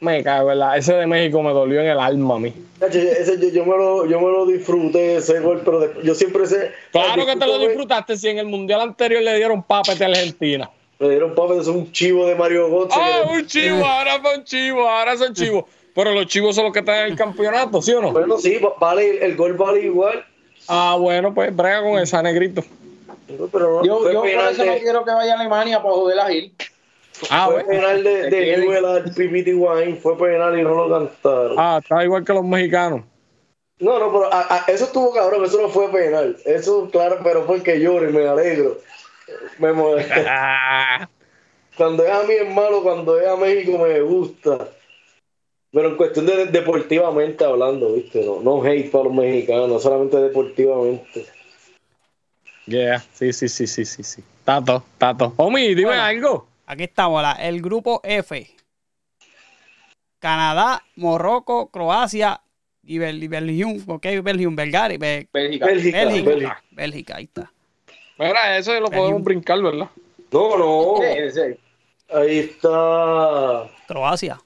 Me cago, ¿verdad? Ese de México me dolió en el alma a mí. Ese, yo, me lo, yo me lo disfruté ese gol, pero yo siempre sé. Claro que te lo disfrutaste si en el mundial anterior le dieron papete a Argentina. Le dieron papete, es un chivo de Mario Götze. Ah, un chivo, ahora fue un chivo, ahora son chivos. Pero los chivos son los que están en el campeonato, ¿sí o no? Bueno, sí, vale, el gol vale igual. Ah, bueno, pues brega con esa, negrito yo, yo por eso no quiero que vaya a Alemania para joder a Gil. Ah, fue penal de, de Newell Pipiti Wine, fue penal y no lo cantaron. Ah, está igual que los mexicanos. No, no, pero a, a, eso estuvo cabrón, eso no fue penal. Eso, claro, pero fue que lloro y me alegro. Me cuando es a mí es malo, cuando es a México me gusta. Pero en cuestión de deportivamente hablando, ¿viste? No, no hate para los mexicanos, solamente deportivamente. Yeah, sí, sí, sí, sí, sí, sí. Tato, Tato. Omi, dime algo. Aquí estamos, la, el grupo F. Canadá, Morroco, Croacia y, Bel Belgium. ¿Ok? Belgium, Belgari, Bélgica. Bélgica, Bélgica. Bélgica, ahí está. Mira, eso lo podemos brincar, ¿verdad? No, no. Ahí está. Croacia.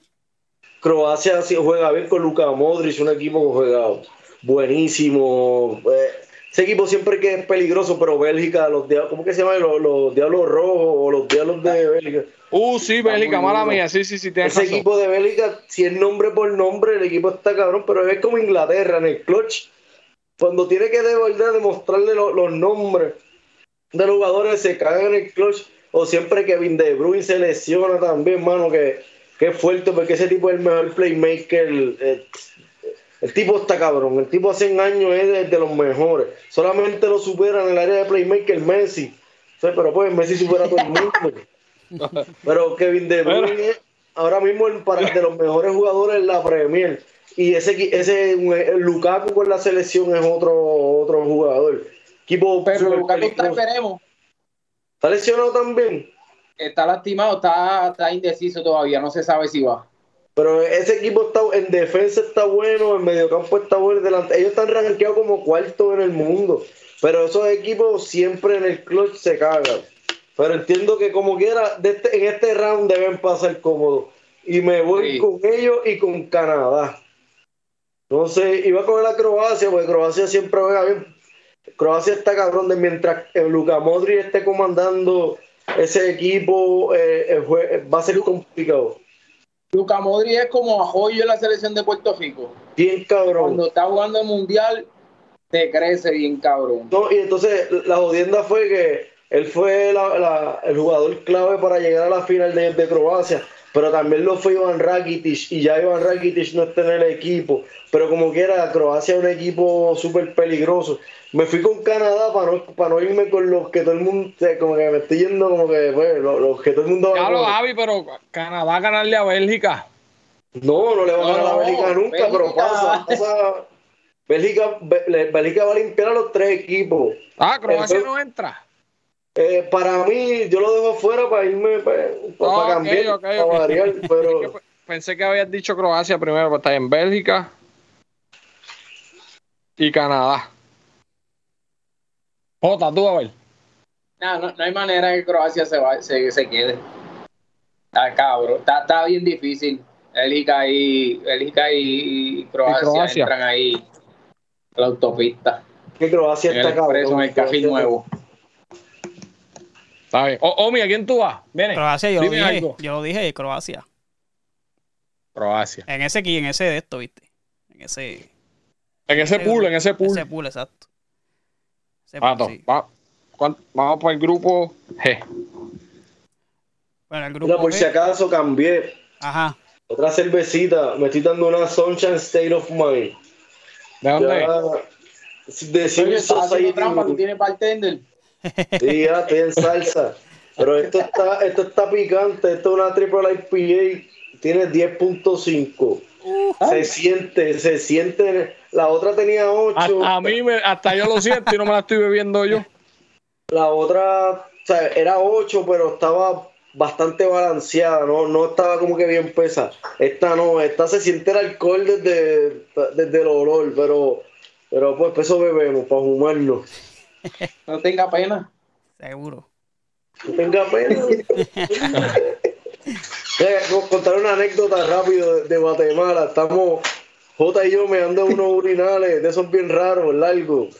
Croacia juega bien con Luka Modric, un equipo que juega buenísimo. Eh, ese equipo siempre que es peligroso, pero Bélgica, los ¿cómo que se llama? Los, Diablos Rojos o los Diablos de Bélgica. Uh, sí, Bélgica, mala mía, sí, sí, sí. Ese equipo de Bélgica, si es nombre por nombre, el equipo está cabrón, pero es como Inglaterra en el clutch. Cuando tiene que de verdad demostrarle los nombres de los jugadores, se cagan en el clutch. O siempre Kevin De Bruyne se lesiona también, mano, que, es fuerte, porque ese tipo es el mejor playmaker. Eh, el tipo está cabrón. El tipo hace un año es de, los mejores. Solamente lo supera en el área de playmaker Messi. pero pues Messi supera a todo el mundo. pero Kevin De Bruyne ahora mismo es para de los mejores jugadores en la Premier. Y ese, ese Lukaku con la selección es otro, otro jugador. Equipo pero Lukaku está, esperemos. ¿Está lesionado también? Está lastimado, está, está indeciso todavía, no se sabe si va. Pero ese equipo está en defensa está bueno, en mediocampo está bueno, delante. Ellos están rankeados como cuarto en el mundo. Pero esos equipos siempre en el clutch se cagan. Pero entiendo que como quiera, de este- en este round deben pasar cómodos. Y me voy Sí. con ellos y con Canadá. No sé, iba a coger a Croacia, porque Croacia siempre juega bien. Croacia está cabrón de mientras Luka Modric esté comandando ese equipo, eh, el jue- va a ser complicado. Luca Modri es como Ajoyo en la selección de Puerto Rico. Bien cabrón. Cuando está jugando el mundial, te crece bien cabrón. No, y entonces la jodienda fue que él fue la- la- el jugador clave para llegar a la final de, de Croacia, pero también lo fue Iván Rakitic y ya Iván Rakitic no está en el equipo, pero como quiera, Croacia es un equipo súper peligroso. Me fui con Canadá para no, para no irme con los que todo el mundo, como que me estoy yendo como que, pues, los, los que todo el mundo coger. Javi, pero Canadá ganarle a Bélgica. No, no le va a ganar a Bélgica nunca, pero pasa, pasa. Bélgica, Bé- Bélgica va a limpiar a los tres equipos. Ah, Croacia no entra. Eh, para mí, yo lo dejo afuera para irme, pues, para, Ah, ok, cambiar, para variar, Es que pero pe- pensé que habías dicho Croacia primero, pero está en Bélgica y Canadá. Jota, tú a ver. Nah, no, no hay manera que Croacia se, va, se, se quede. Está cabrón. Está, está bien difícil. Bélgica y, Bélgica y, y Croacia, Y Croacia. entran ahí a la autopista. que Croacia En el está cabrón. en el café Croacia- nuevo. Está bien. O- Omi, ¿a quién tú vas? Viene. Croacia, yo lo dije. algo. Yo lo dije, Croacia. Croacia. En ese aquí, en ese de esto, ¿viste? En ese, En ese pool, en ese pool. ese pool, exacto. Pato, sí. va- ¿cuán- Vamos para el grupo G. Bueno, el Mira, grupo por B- si acaso cambié. Ajá. Otra cervecita, me estoy dando una Sunshine State of Mind. ¿De dónde? Ya, de Civil Society. trampa, tú tienes bartender. Sí, ya estoy en salsa. Pero esto está, esto está picante. Esto es una triple IPA. Tiene 10.5. Se siente, se siente. La otra tenía 8. Hasta, a mí, me- hasta yo lo siento y no me la estoy bebiendo yo. La otra, o sea, era 8, pero estaba bastante balanceada, no, no estaba como que bien pesa. Esta no, esta se siente el alcohol desde, desde el olor, pero, pero pues eso bebemos para fumarnos. No tenga pena. Seguro. No tenga pena. Eh, co- Contar una anécdota rápido de, de Guatemala. Estamos, J y yo me ando unos urinales de esos bien raros, largos.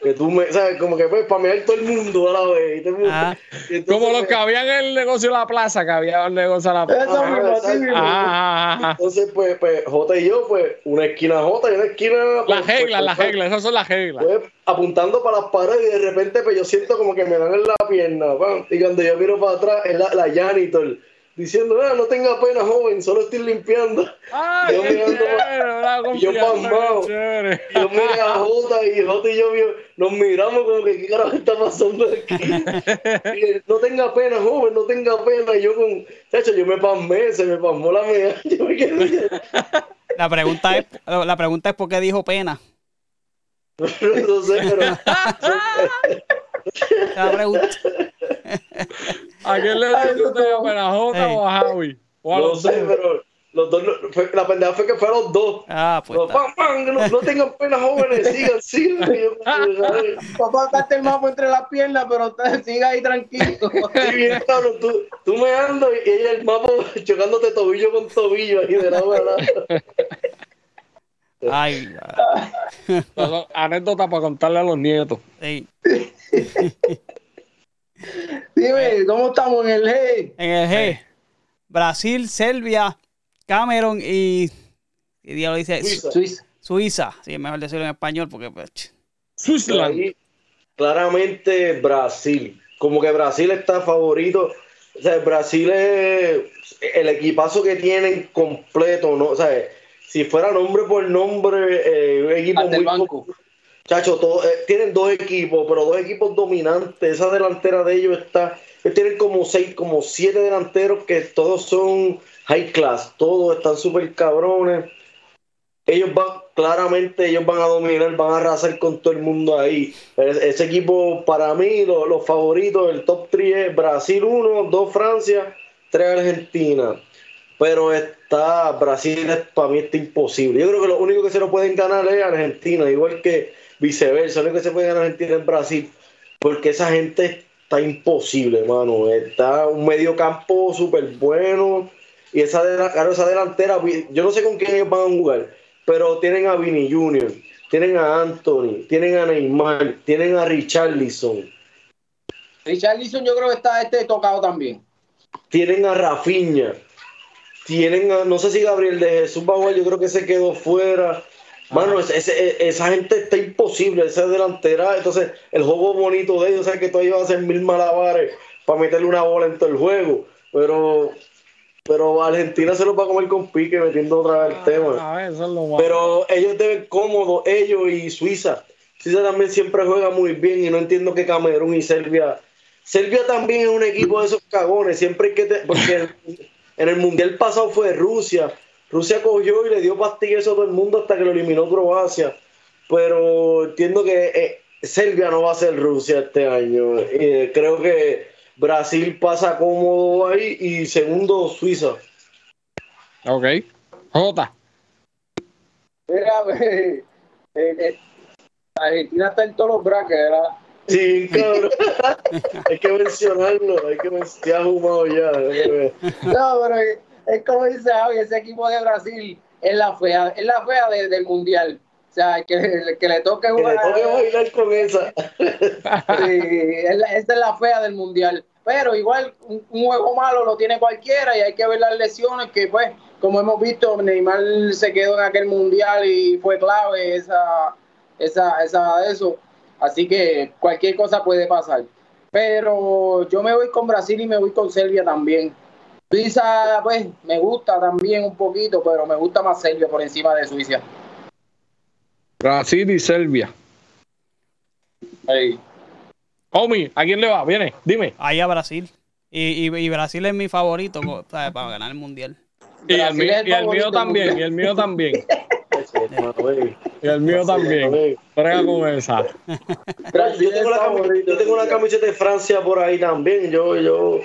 Que tú me, ¿sabes? Como que pues para mear todo el mundo a la vez. y todo el mundo- Ah. y entonces, Como los que habían en el negocio de la plaza, que había el negocio de la plaza. Eso mismo, mismo. Ah, ah, ah. Entonces, pues, pues, J y yo, pues, una esquina J y una esquina. pues, Las reglas, pues, las pues, reglas, esas son las reglas. pues, apuntando para las paredes y de repente, pues, yo siento como que me dan en la pierna. pam, y cuando yo miro para atrás, es la, la janitor diciendo, ah, no tenga pena, joven, solo estoy limpiando. Ay, yo qué me ando- chévere, una y yo pasmado. Y yo miré a J y J y yo nos miramos como que, ¿qué carajo está pasando aquí? Y él, no tenga pena, joven, no tenga pena. Y yo con, chacho, yo me pasmé, se me pasmó la media. Yo me quedé, La pregunta es, la pregunta es por qué dijo pena. no sé, pero... La pregunta. ¿A quién le dices usted a Jota o a Javi? O a No los sé, dos. pero los dos, fue- la pendeja fue que fue a los dos. Ah, pues Los, no, no tengan pena, jóvenes, sigan, sigan. Y Papá, date el mapa entre las piernas, pero siga ahí tranquilo. sí, bien, cabrón, tú, tú me andas y ella el mapa chocándote tobillo con tobillo ahí de lado a lado. Ay, Anécdotas para contarle a los nietos. ey. Dime, ¿cómo estamos en el G? En el G, Brasil, Serbia, Cameron y. ¿Qué diablo dice? Suiza. Suiza. Suiza. Sí, es mejor decirlo en español porque. pues, Switzerland. Ahí, claramente Brasil. Como que Brasil está favorito. O sea, Brasil es el equipazo que tienen completo, ¿no? O sea, si fuera nombre por nombre, eh, un equipo Hasta el muy banco. Chacho, eh, tienen dos equipos, pero dos equipos dominantes. Esa delantera de ellos está. ellos tienen como seis, como siete delanteros que todos son high class. Todos están súper cabrones. Ellos van, claramente, ellos van a dominar, van a arrasar con todo el mundo ahí. Ese, equipo, para mí, lo- los favoritos, el top 3 es Brasil 1, 2 Francia, 3 Argentina. pero está Brasil para mí está imposible. Yo creo que lo único que se lo pueden ganar es Argentina, igual que viceversa, lo que se puede ganar Argentina es Brasil, porque esa gente está imposible, mano. Está un medio campo súper bueno y esa, de la, claro, esa delantera, yo no sé con quién ellos van a jugar, pero tienen a Vini Junior, tienen a Anthony, tienen a Neymar, tienen a Richarlison, Richarlison yo creo que está este tocado también. tienen a Rafinha, tienen a, no sé si Gabriel de Jesús va a jugar, yo creo que se quedó fuera. Mano, ese- ese- esa gente está imposible, esa delantera. Entonces, el juego bonito de ellos es que todavía va a hacer mil malabares para meterle una bola en todo el juego. Pero, pero Argentina se los va a comer con pique metiendo otra vez el tema. A ver, eso es lo malo. Pero ellos deben cómodos, ellos y Suiza. Suiza también siempre juega muy bien y no entiendo que Camerún y Serbia. Serbia también es un equipo de esos cagones. Siempre hay que. te- porque en el mundial pasado fue Rusia. Rusia cogió y le dio pastillas a todo el mundo hasta que lo eliminó Croacia. Pero entiendo que eh, Serbia no va a ser Rusia este año. Eh, creo que Brasil pasa cómodo ahí y segundo Suiza. Ok. Jota. Mira, eh, eh, Argentina está en todos los brackets, ¿verdad? Sí, cabrón. hay que mencionarlo, hay que mencionarlo. Ya ya. No, pero es, como dice Javi, ese equipo de Brasil es la fea, es la fea de- del mundial. O sea, que, que le toque Que le jugar. toque bailar con esa. Sí, es la- esta es la fea del mundial. Pero igual un, un juego malo lo tiene cualquiera y hay que ver las lesiones que pues, como hemos visto, Neymar se quedó en aquel mundial y fue clave esa, esa, esa eso. Así que cualquier cosa puede pasar. Pero yo me voy con Brasil y me voy con Serbia también. Suiza, pues, me gusta también un poquito, pero me gusta más Serbia por encima de Suiza. Brasil y Serbia. Ahí. Omi, ¿a quién le va? Viene, dime. Ahí a Brasil. Y, y, y Brasil es mi favorito para ganar el mundial. Y el, mío, es el y el favorito mío del también, y el mío también. Y el mío también. Brega con esa. Yo tengo, la cami- yo tengo una camiseta de Francia por ahí también. Yo, yo,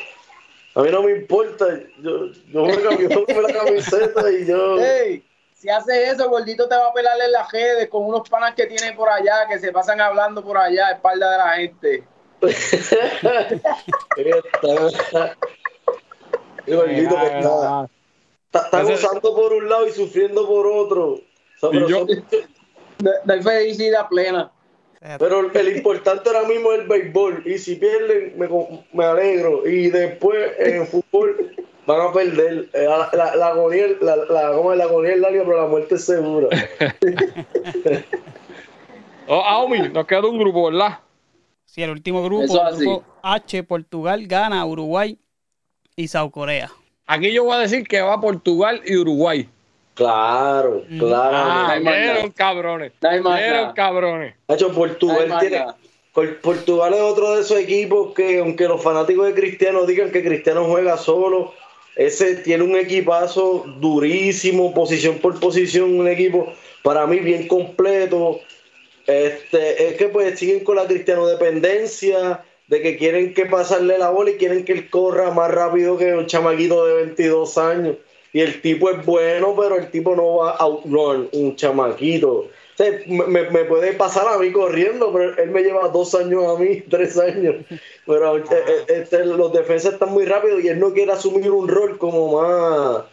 a mí no me importa. Yo, yo me cambio yo la camiseta y yo. Ey, si hace eso, gordito te va a pelar en las redes con unos panas que tiene por allá, que se pasan hablando por allá a espalda de la gente. Gordito que está. Está, gozando por un lado y sufriendo por otro. O sea, Y yo- felicidad plena. Pero el importante ahora mismo es el béisbol. Y si pierden, me, me alegro. Y después en fútbol van a perder. Eh, La, la, la agonía, la, la, ¿cómo es? la agonía es larga, pero la muerte es segura. Oh, Aomi, nos queda un grupo, ¿verdad? Sí, el último grupo, Eso el grupo H, Portugal, Ghana, Uruguay y South Corea. Aquí yo voy a decir que va Portugal y Uruguay. Claro, claro. Ah, nada. cabrones. No nada. cabrones. Ay, Portugal tiene. Portugal es otro de esos equipos que, aunque los fanáticos de Cristiano digan que Cristiano juega solo, ese tiene un equipazo durísimo, posición por posición, un equipo para mí bien completo. Este, es que pues siguen con la cristiano dependencia, de que quieren que pasarle la bola y quieren que él corra más rápido que un chamaquito de 22 años. Y el tipo es bueno, pero el tipo no va a outrun un chamaquito. O sea, me, puede pasar a mí corriendo, pero él me lleva dos años a mí, tres años. Pero eh, eh, este, los defensas están muy rápidos y él no quiere asumir un rol como más.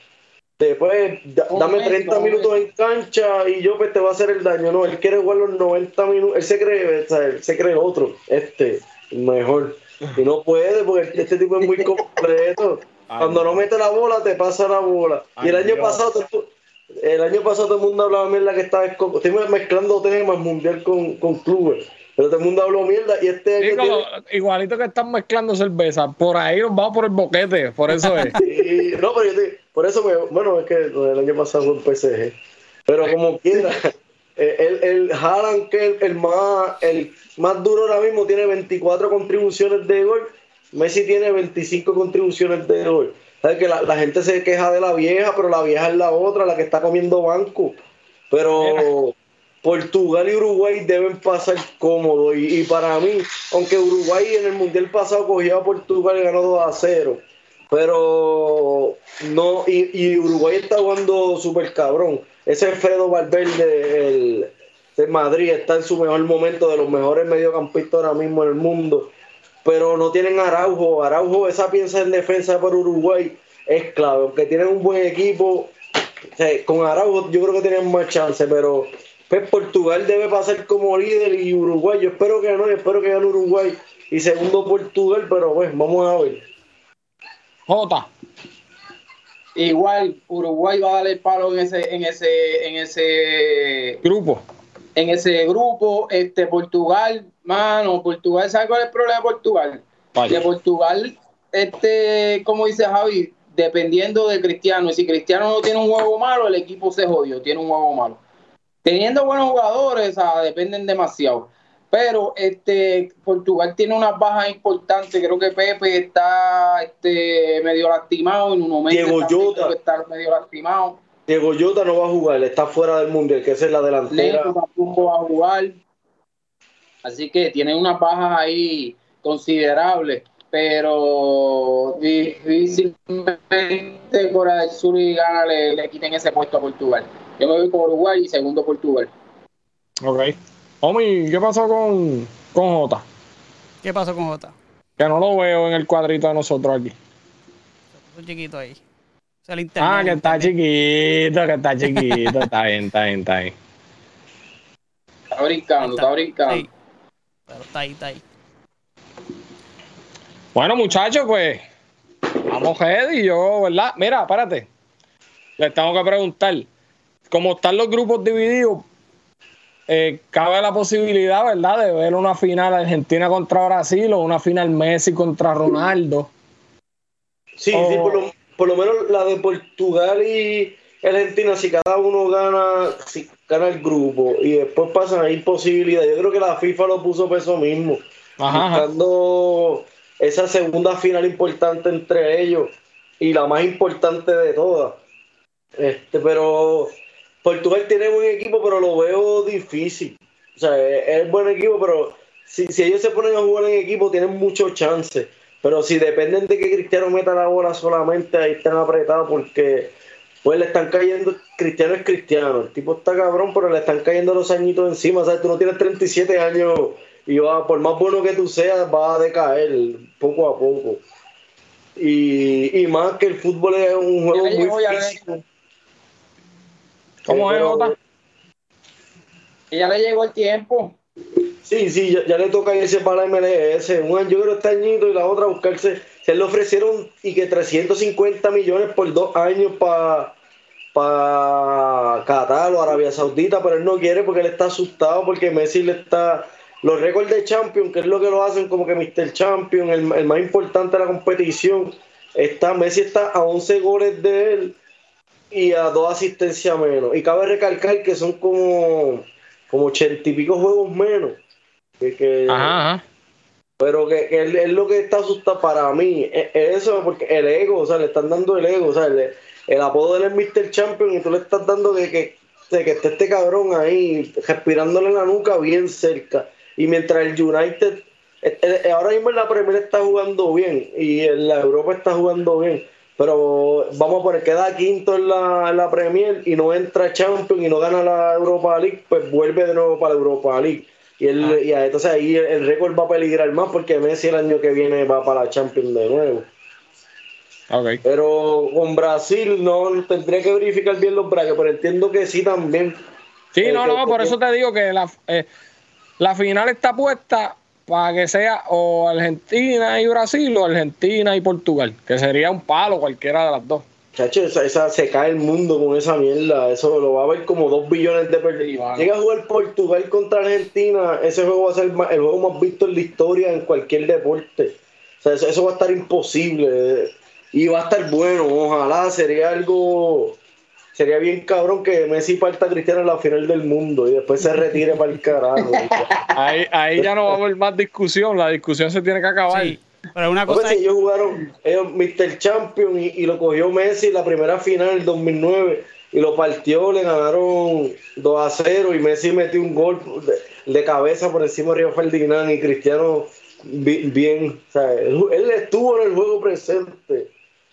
Después, da- dame momento, 30 un minutos en cancha y yo pues te voy a hacer el daño. No, él quiere jugar los 90 minutos. Él se cree, o sea, él se cree otro, este, mejor. Y no puede porque este tipo es muy completo. Cuando no mete la bola, te pasa la bola. y el año Dios. pasado, el año pasado todo el mundo hablaba mierda que estaba Estoy mezclando temas mundial con, con clubes. Pero todo el mundo habló mierda y este año tiene- igualito que están mezclando cerveza. Por ahí nos vamos por el boquete. Por eso es. No, pero yo te- por eso me, bueno, es que el año pasado fue en PSG. Pero como quiera, eh, el, el Haaland, que es el, el más, el más duro ahora mismo, tiene 24 contribuciones de gol. Messi tiene 25 contribuciones de gol. ¿Sabes que la, la gente se queja de la vieja, pero la vieja es la otra, la que está comiendo banco. Pero Portugal y Uruguay deben pasar cómodo. Y, y para mí, aunque Uruguay en el Mundial pasado cogió a Portugal y ganó 2 a 0. Pero no, y, y Uruguay está jugando súper cabrón. Ese Fredo Valverde, el, de Madrid, está en su mejor momento, de los mejores mediocampistas ahora mismo en el mundo. Pero no tienen Araujo. Araujo, esa piensa en defensa por Uruguay es clave. Aunque tienen un buen equipo, con Araujo yo creo que tienen más chance, pero pues Portugal debe pasar como líder y Uruguay, yo espero que no, yo espero que gane Uruguay y segundo Portugal, pero pues vamos a ver. Jota. Igual Uruguay va a darle el palo en ese, en ese, en ese Grupo. en ese grupo, este Portugal, mano, Portugal, ¿sabes cuál es el problema de Portugal? Vaya. De Portugal, este, como dice Javi, dependiendo de Cristiano, y si Cristiano no tiene un juego malo, el equipo se jodió, tiene un juego malo. Teniendo buenos jugadores, dependen demasiado. Pero este Portugal tiene unas bajas importantes, creo que Pepe está este, medio lastimado, y Nuno Mendes Diego Jota. está medio lastimado. Diego Jota no va a jugar, está fuera del mundial, que esa es la delantera. Neto tampoco va a jugar. Así que tiene unas bajas ahí considerables, pero difícilmente Corea del Sur y Ghana le, le quiten ese puesto a Portugal. Yo me voy con Uruguay y segundo Portugal. Ok. Omi, ¿qué pasó con, con Jota? ¿Qué pasó con Jota? Que no lo veo en el cuadrito de nosotros aquí. Un chiquito ahí. O sea, el internet, Ah, que está chiquito, que está chiquito. está bien, está bien, está bien. Está brincando, está brincando. Sí. Pero está ahí, está ahí. Bueno, muchachos, pues vamos ready. Yo, ¿verdad? Mira, párate. Les tengo que preguntar. Como están los grupos divididos, eh, cabe la posibilidad, ¿verdad?, de ver una final Argentina contra Brasil o una final Messi contra Ronaldo. Sí, sí, por lo, por lo menos la de Portugal y Argentina, si cada uno gana, si gana el grupo y después pasan ahí posibilidades. Yo creo que la FIFA lo puso por eso mismo, Ajá, ajá. buscando esa segunda final importante entre ellos y la más importante de todas. Este, pero Portugal tiene buen equipo, pero lo veo difícil. O sea, es, es buen equipo, pero si, si ellos se ponen a jugar en equipo, tienen muchos chances. Pero si dependen de que Cristiano meta la bola solamente, ahí están apretados porque pues le están cayendo. Cristiano es Cristiano, el tipo está cabrón, pero le están cayendo los añitos encima. ¿sabes? Tú no tienes 37 años y va, por más bueno que tú seas, va a decaer poco a poco. Y, y más que el fútbol es un juego Ya muy ya le físico. ¿Cómo es, Jota? Y ya le llegó el tiempo. Sí, sí, ya, ya le toca irse para la MLS. Un año este añito y la otra buscarse. Se le ofrecieron y que 350 millones por dos años para para Qatar o Arabia Saudita, pero él no quiere porque él está asustado porque Messi le está. Los récords de Champions, que es lo que lo hacen como que Mr. Champion, el, el más importante de la competición, está Messi está a 11 goles de él y a dos asistencias menos. Y cabe recalcar que son como, como 80 y pico juegos menos. Que, que- Ajá, ajá. Pero que, que él, lo que está asustado para mí es, es eso, porque el ego, o sea, le están dando el ego, o sea, el, el apodo de él es Mr. Champion y tú le estás dando que, de que esté este cabrón ahí respirándole en la nuca bien cerca. Y mientras el United, eh, eh, ahora mismo en la Premier está jugando bien y en la Europa está jugando bien. Pero vamos a poner, queda quinto en la, en la Premier y no entra Champion y no gana la Europa League, pues vuelve de nuevo para la Europa League. Y, él, y entonces ahí el, el récord va a peligrar más porque Messi el año que viene va para la Champions de nuevo. Pero con Brasil no tendría que verificar bien los brackets, pero entiendo que sí también. Sí, Eh, no, no, por que- eso te digo que la, eh, la final está puesta para que sea o Argentina y Brasil o Argentina y Portugal, que sería un palo cualquiera de las dos. Chacho, esa, esa- se cae el mundo con esa mierda. Eso lo va a ver como dos billones de personas. Llega a jugar Portugal contra Argentina, ese juego va a ser el juego más visto en la historia en cualquier deporte. O sea, eso, eso va a estar imposible. Y va a estar bueno, ojalá. Sería algo. Sería bien cabrón que Messi parta a Cristiano en la final del mundo y después se retire para el carajo. Ahí, ahí ya no va a haber más discusión, la discusión se tiene que acabar. Sí. Pero una cosa ellos jugaron ellos Mr. Champion y, y lo cogió Messi en la primera final del 2009 y lo partió, le ganaron 2 a 0 y Messi metió un gol de, de cabeza por encima de Río Ferdinand y Cristiano bi- bien, o sea, él, él estuvo en el juego presente.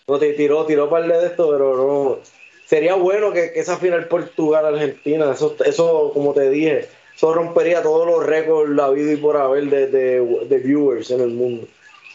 No te tiró, tiró par de esto, pero no. Sería bueno que, que esa final Portugal-Argentina, eso, eso, como te dije, eso rompería todos los récords la vida y por haber de, de, de viewers en el mundo.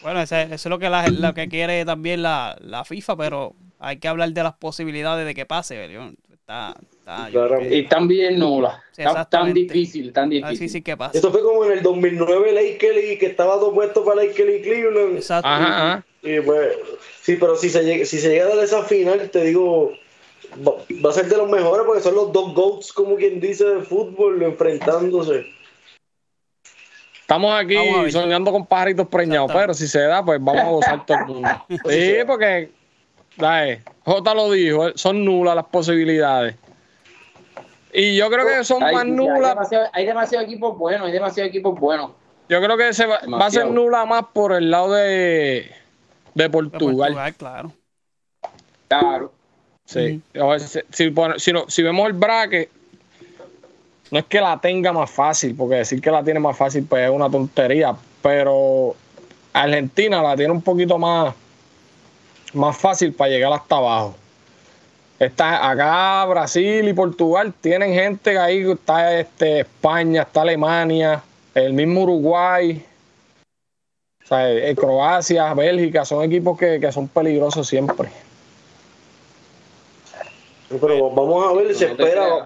Bueno, eso, eso es lo que, la, lo que quiere también la, la, FIFA, pero hay que hablar de las posibilidades de que pase, ¿verdad? Está, está, claro. que... Y también nula. Sí, tan difícil, tan difícil. Así sí que pasa. Esto fue como en el 2009 Lakers que estaba todo puesto para Lakers y Cleveland. Exacto. Ajá, ajá. Y pues, sí, pero si se, llega, si se llega a dar esa final, te digo, va, va, a ser de los mejores porque son los dos GOATs, como quien dice, de fútbol enfrentándose. Estamos aquí soñando con pajaritos preñados, pero si se da, pues vamos a gozar todo el mundo. Sí, porque, dale, J lo dijo, son nulas las posibilidades. Y yo creo que son hay, más nulas. Hay demasiados demasiado equipos buenos, hay demasiados equipos buenos. Yo creo que se va, va, a ser nula más por el lado de, de Portugal. De Portugal claro. Claro. Sí. Uh -huh. si, si, si, si, vemos el bracket, no es que la tenga más fácil, porque decir que la tiene más fácil pues es una tontería, pero Argentina la tiene un poquito más, más fácil para llegar hasta abajo. Está acá Brasil y Portugal tienen gente ahí, está este, España, está Alemania, el mismo Uruguay, o sea, eh, Croacia, Bélgica, son equipos que, que son peligrosos siempre. Pero vamos a ver, se espera,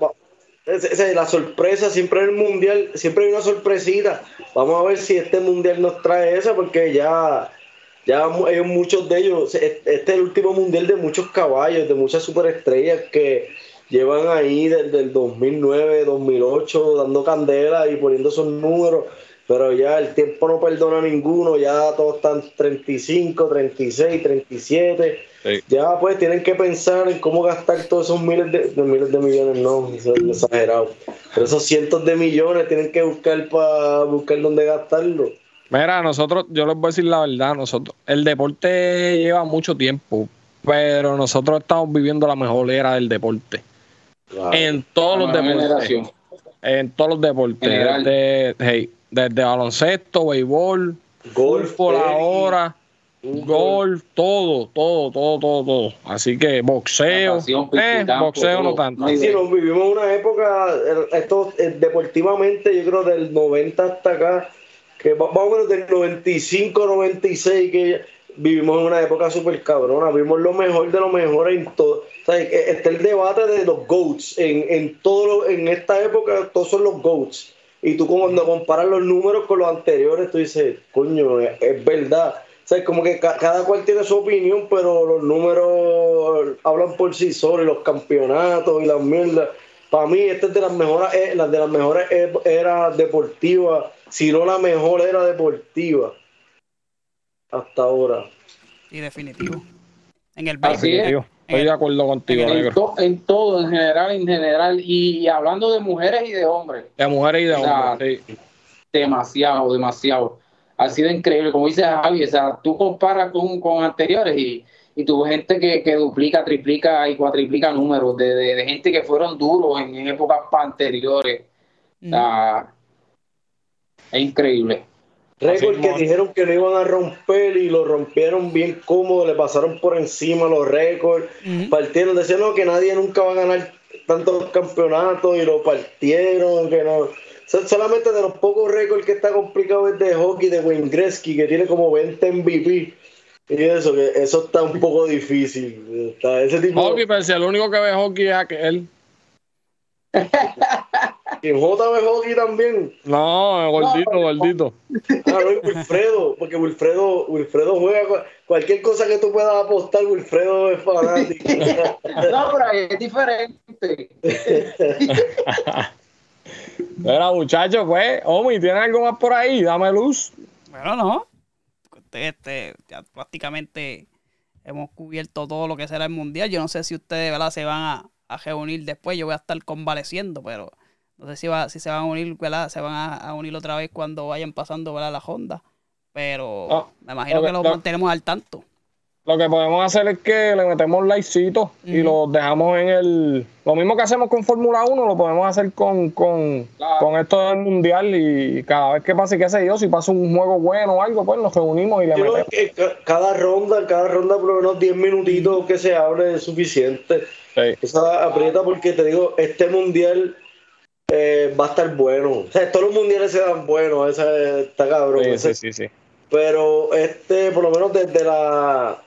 la sorpresa siempre en el mundial, siempre hay una sorpresita. Vamos a ver si este mundial nos trae esa, porque ya, ya hay muchos de ellos. Este es el último mundial de muchos caballos, de muchas superestrellas que llevan ahí desde el 2009, 2008, dando candela y poniendo esos números. Pero ya el tiempo no perdona a ninguno, ya todos están 35, 36, 37. Sí. Ya pues tienen que pensar en cómo gastar todos esos miles de, de miles de millones, no, eso es exagerado. Pero esos cientos de millones tienen que buscar para buscar dónde gastarlo. Mira, nosotros, yo les voy a decir la verdad, nosotros, el deporte lleva mucho tiempo, pero nosotros estamos viviendo la mejor era del deporte. En todos los deportes. Generación. En todos los deportes. Desde, hey, desde baloncesto, béisbol, golf por ahora golf, todo, todo, todo, todo, todo. Así que boxeo, eh, boxeo no tanto. Sí, sí, nos vivimos una época, esto deportivamente, yo creo del 90 hasta acá, que más o menos del 95, 96, que vivimos en una época súper cabrona, vimos lo mejor de lo mejor en todo. O sea, está el debate de los GOATs, en, en, todo, en esta época todos son los GOATs. Y tú cuando comparas los números con los anteriores, tú dices, coño, es, es verdad. O sea, como que ca cada cual tiene su opinión, pero los números hablan por sí solos, los campeonatos y las mierdas. Para mí, esta es de las mejores, eh, las de las mejores eras deportivas, si no la mejor era deportiva hasta ahora. Y definitivo. En el definitivo. Estoy de acuerdo contigo, en, negro. To, en todo, en general, en general. Y, y, hablando de mujeres y de hombres. De mujeres y de o sea, hombres, sí. Demasiado, demasiado ha sido increíble, como dice Javi, o sea, tú comparas con, con anteriores y, y tuvo gente que, que, duplica, triplica y cuatriplica números, de, de, de gente que fueron duros en, en épocas anteriores. Mm. O sea, es increíble. Récord que dijeron que lo iban a romper y lo rompieron bien cómodo, le pasaron por encima los récords, mm -hmm. partieron, decían no, que nadie nunca va a ganar tantos campeonatos y lo partieron, que no solamente de los pocos récords que está complicado es de hockey de Wayne Gretzky, que tiene como 20 MVP. Y eso, que eso está un poco difícil. Está ese tipo... Hockey, pero si el único que ve hockey es aquel. ¿Y J ve hockey también? No, gordito, no, gordito. Ah, no, y Wilfredo, porque Wilfredo, Wilfredo juega cualquier cosa que tú puedas apostar, Wilfredo es fanático. no, pero es diferente. Mira, muchachos, pues, Omi, ¿tienes algo más por ahí? Dame luz. Bueno, no. Este, ya prácticamente hemos cubierto todo lo que será el mundial. Yo no sé si ustedes, ¿verdad? Se van a, a reunir después. Yo voy a estar convaleciendo, pero no sé si, va, si se van a unir, ¿verdad? Se van a, a unir otra vez cuando vayan pasando, ¿verdad? La Honda. Pero oh, me imagino okay, que lo no. mantenemos al tanto. Lo que podemos hacer es que le metemos likecitos y los dejamos en el. Lo mismo que hacemos con Fórmula 1, lo podemos hacer con, con, Claro. con esto del mundial. Y cada vez que pase, qué sé yo, si pasa un juego bueno o algo, pues nos reunimos y le Yo creo metemos. que ca- cada ronda, cada ronda por lo menos 10 minutitos que se hable es suficiente. Sí. Esa aprieta porque te digo, este mundial eh, va a estar bueno. O sea, todos los mundiales se dan buenos, esa está cabrón. Sí, ese- sí, sí, sí. Pero este, por lo menos desde la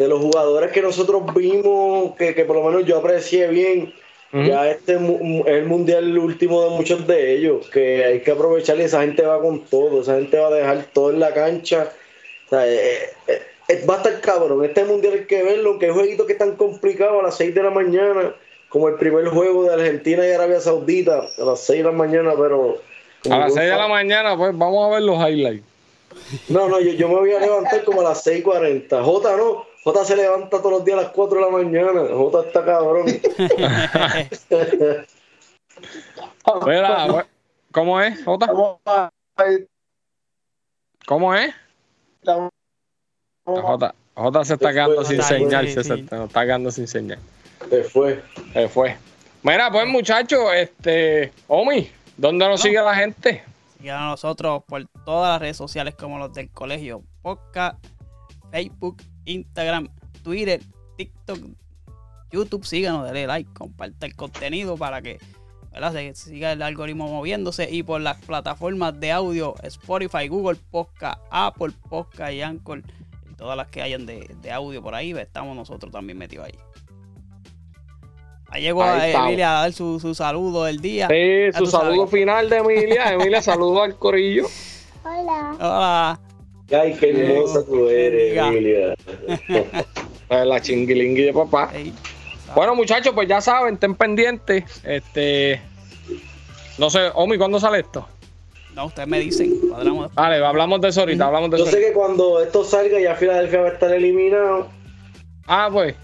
de los jugadores que nosotros vimos, que, que por lo menos yo aprecié bien, ya este es el mundial último de muchos de ellos, que hay que aprovechar y esa gente va con todo, esa gente va a dejar todo en la cancha. O sea, eh, eh, eh, va a estar cabrón. Este mundial hay que verlo, aunque hay jueguitos que están complicados a las 6 de la mañana, como el primer juego de Argentina y Arabia Saudita, a las 6 de la mañana, pero... A las 6 de la mañana, pues vamos a ver los highlights. No, no, yo, yo me voy a levantar como a las 6.40. Jota no, Jota se levanta todos los días a las 4 de la mañana. Jota está cabrón. Mira, ¿cómo es, Jota? ¿Cómo es? Jota, Jota se está quedando sin señal, se, está quedando sin señal. Se fue. Se fue. Mira, pues muchachos, este, Omi, ¿dónde nos sigue la gente? Sigan a nosotros por todas las redes sociales como los del colegio. Podcast, Facebook, Instagram, Twitter, TikTok, YouTube. Síganos, denle like, comparte el contenido para que ¿verdad? se siga el algoritmo moviéndose. Y por las plataformas de audio, Spotify, Google Podcast, Apple Podcast y Anchor. Y todas las que hayan de, de audio por ahí, estamos nosotros también metidos ahí. Ahí llegó Ahí a. Emilia a dar su, su saludo del día. Sí, su sabes. saludo final de Emilia. Emilia, saludo al corillo. Hola. Hola. Ay, qué hermosa tú eres. Emilia. La chinguilingui de papá. Ey. Bueno, muchachos, pues ya saben, estén pendientes. Este. No sé, Omi, ¿cuándo sale esto? No, ustedes me dicen. Vale, hablamos de eso ahorita, hablamos de Yo eso sé ahorita. que cuando esto salga ya Filadelfia va a estar eliminado. Ah, pues,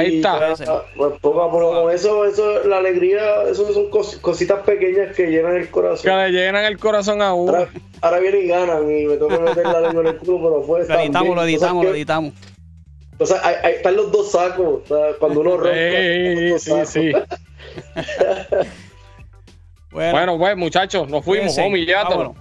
ahí está. pues poco a poco, eso, eso, la alegría, eso son cos- cositas pequeñas que llenan el Que corazón. le llenan el corazón a uno. Ahora, ahora vienen y ganan y me tengo que meter la lengua en el culo, pero pues. Lo editamos, lo editamos, lo editamos. O sea, ahí, ahí están los dos sacos. o sea, cuando uno rompe. Sí, sí, sí. Bueno, Bueno, pues, muchachos, nos fuimos. Vámonos.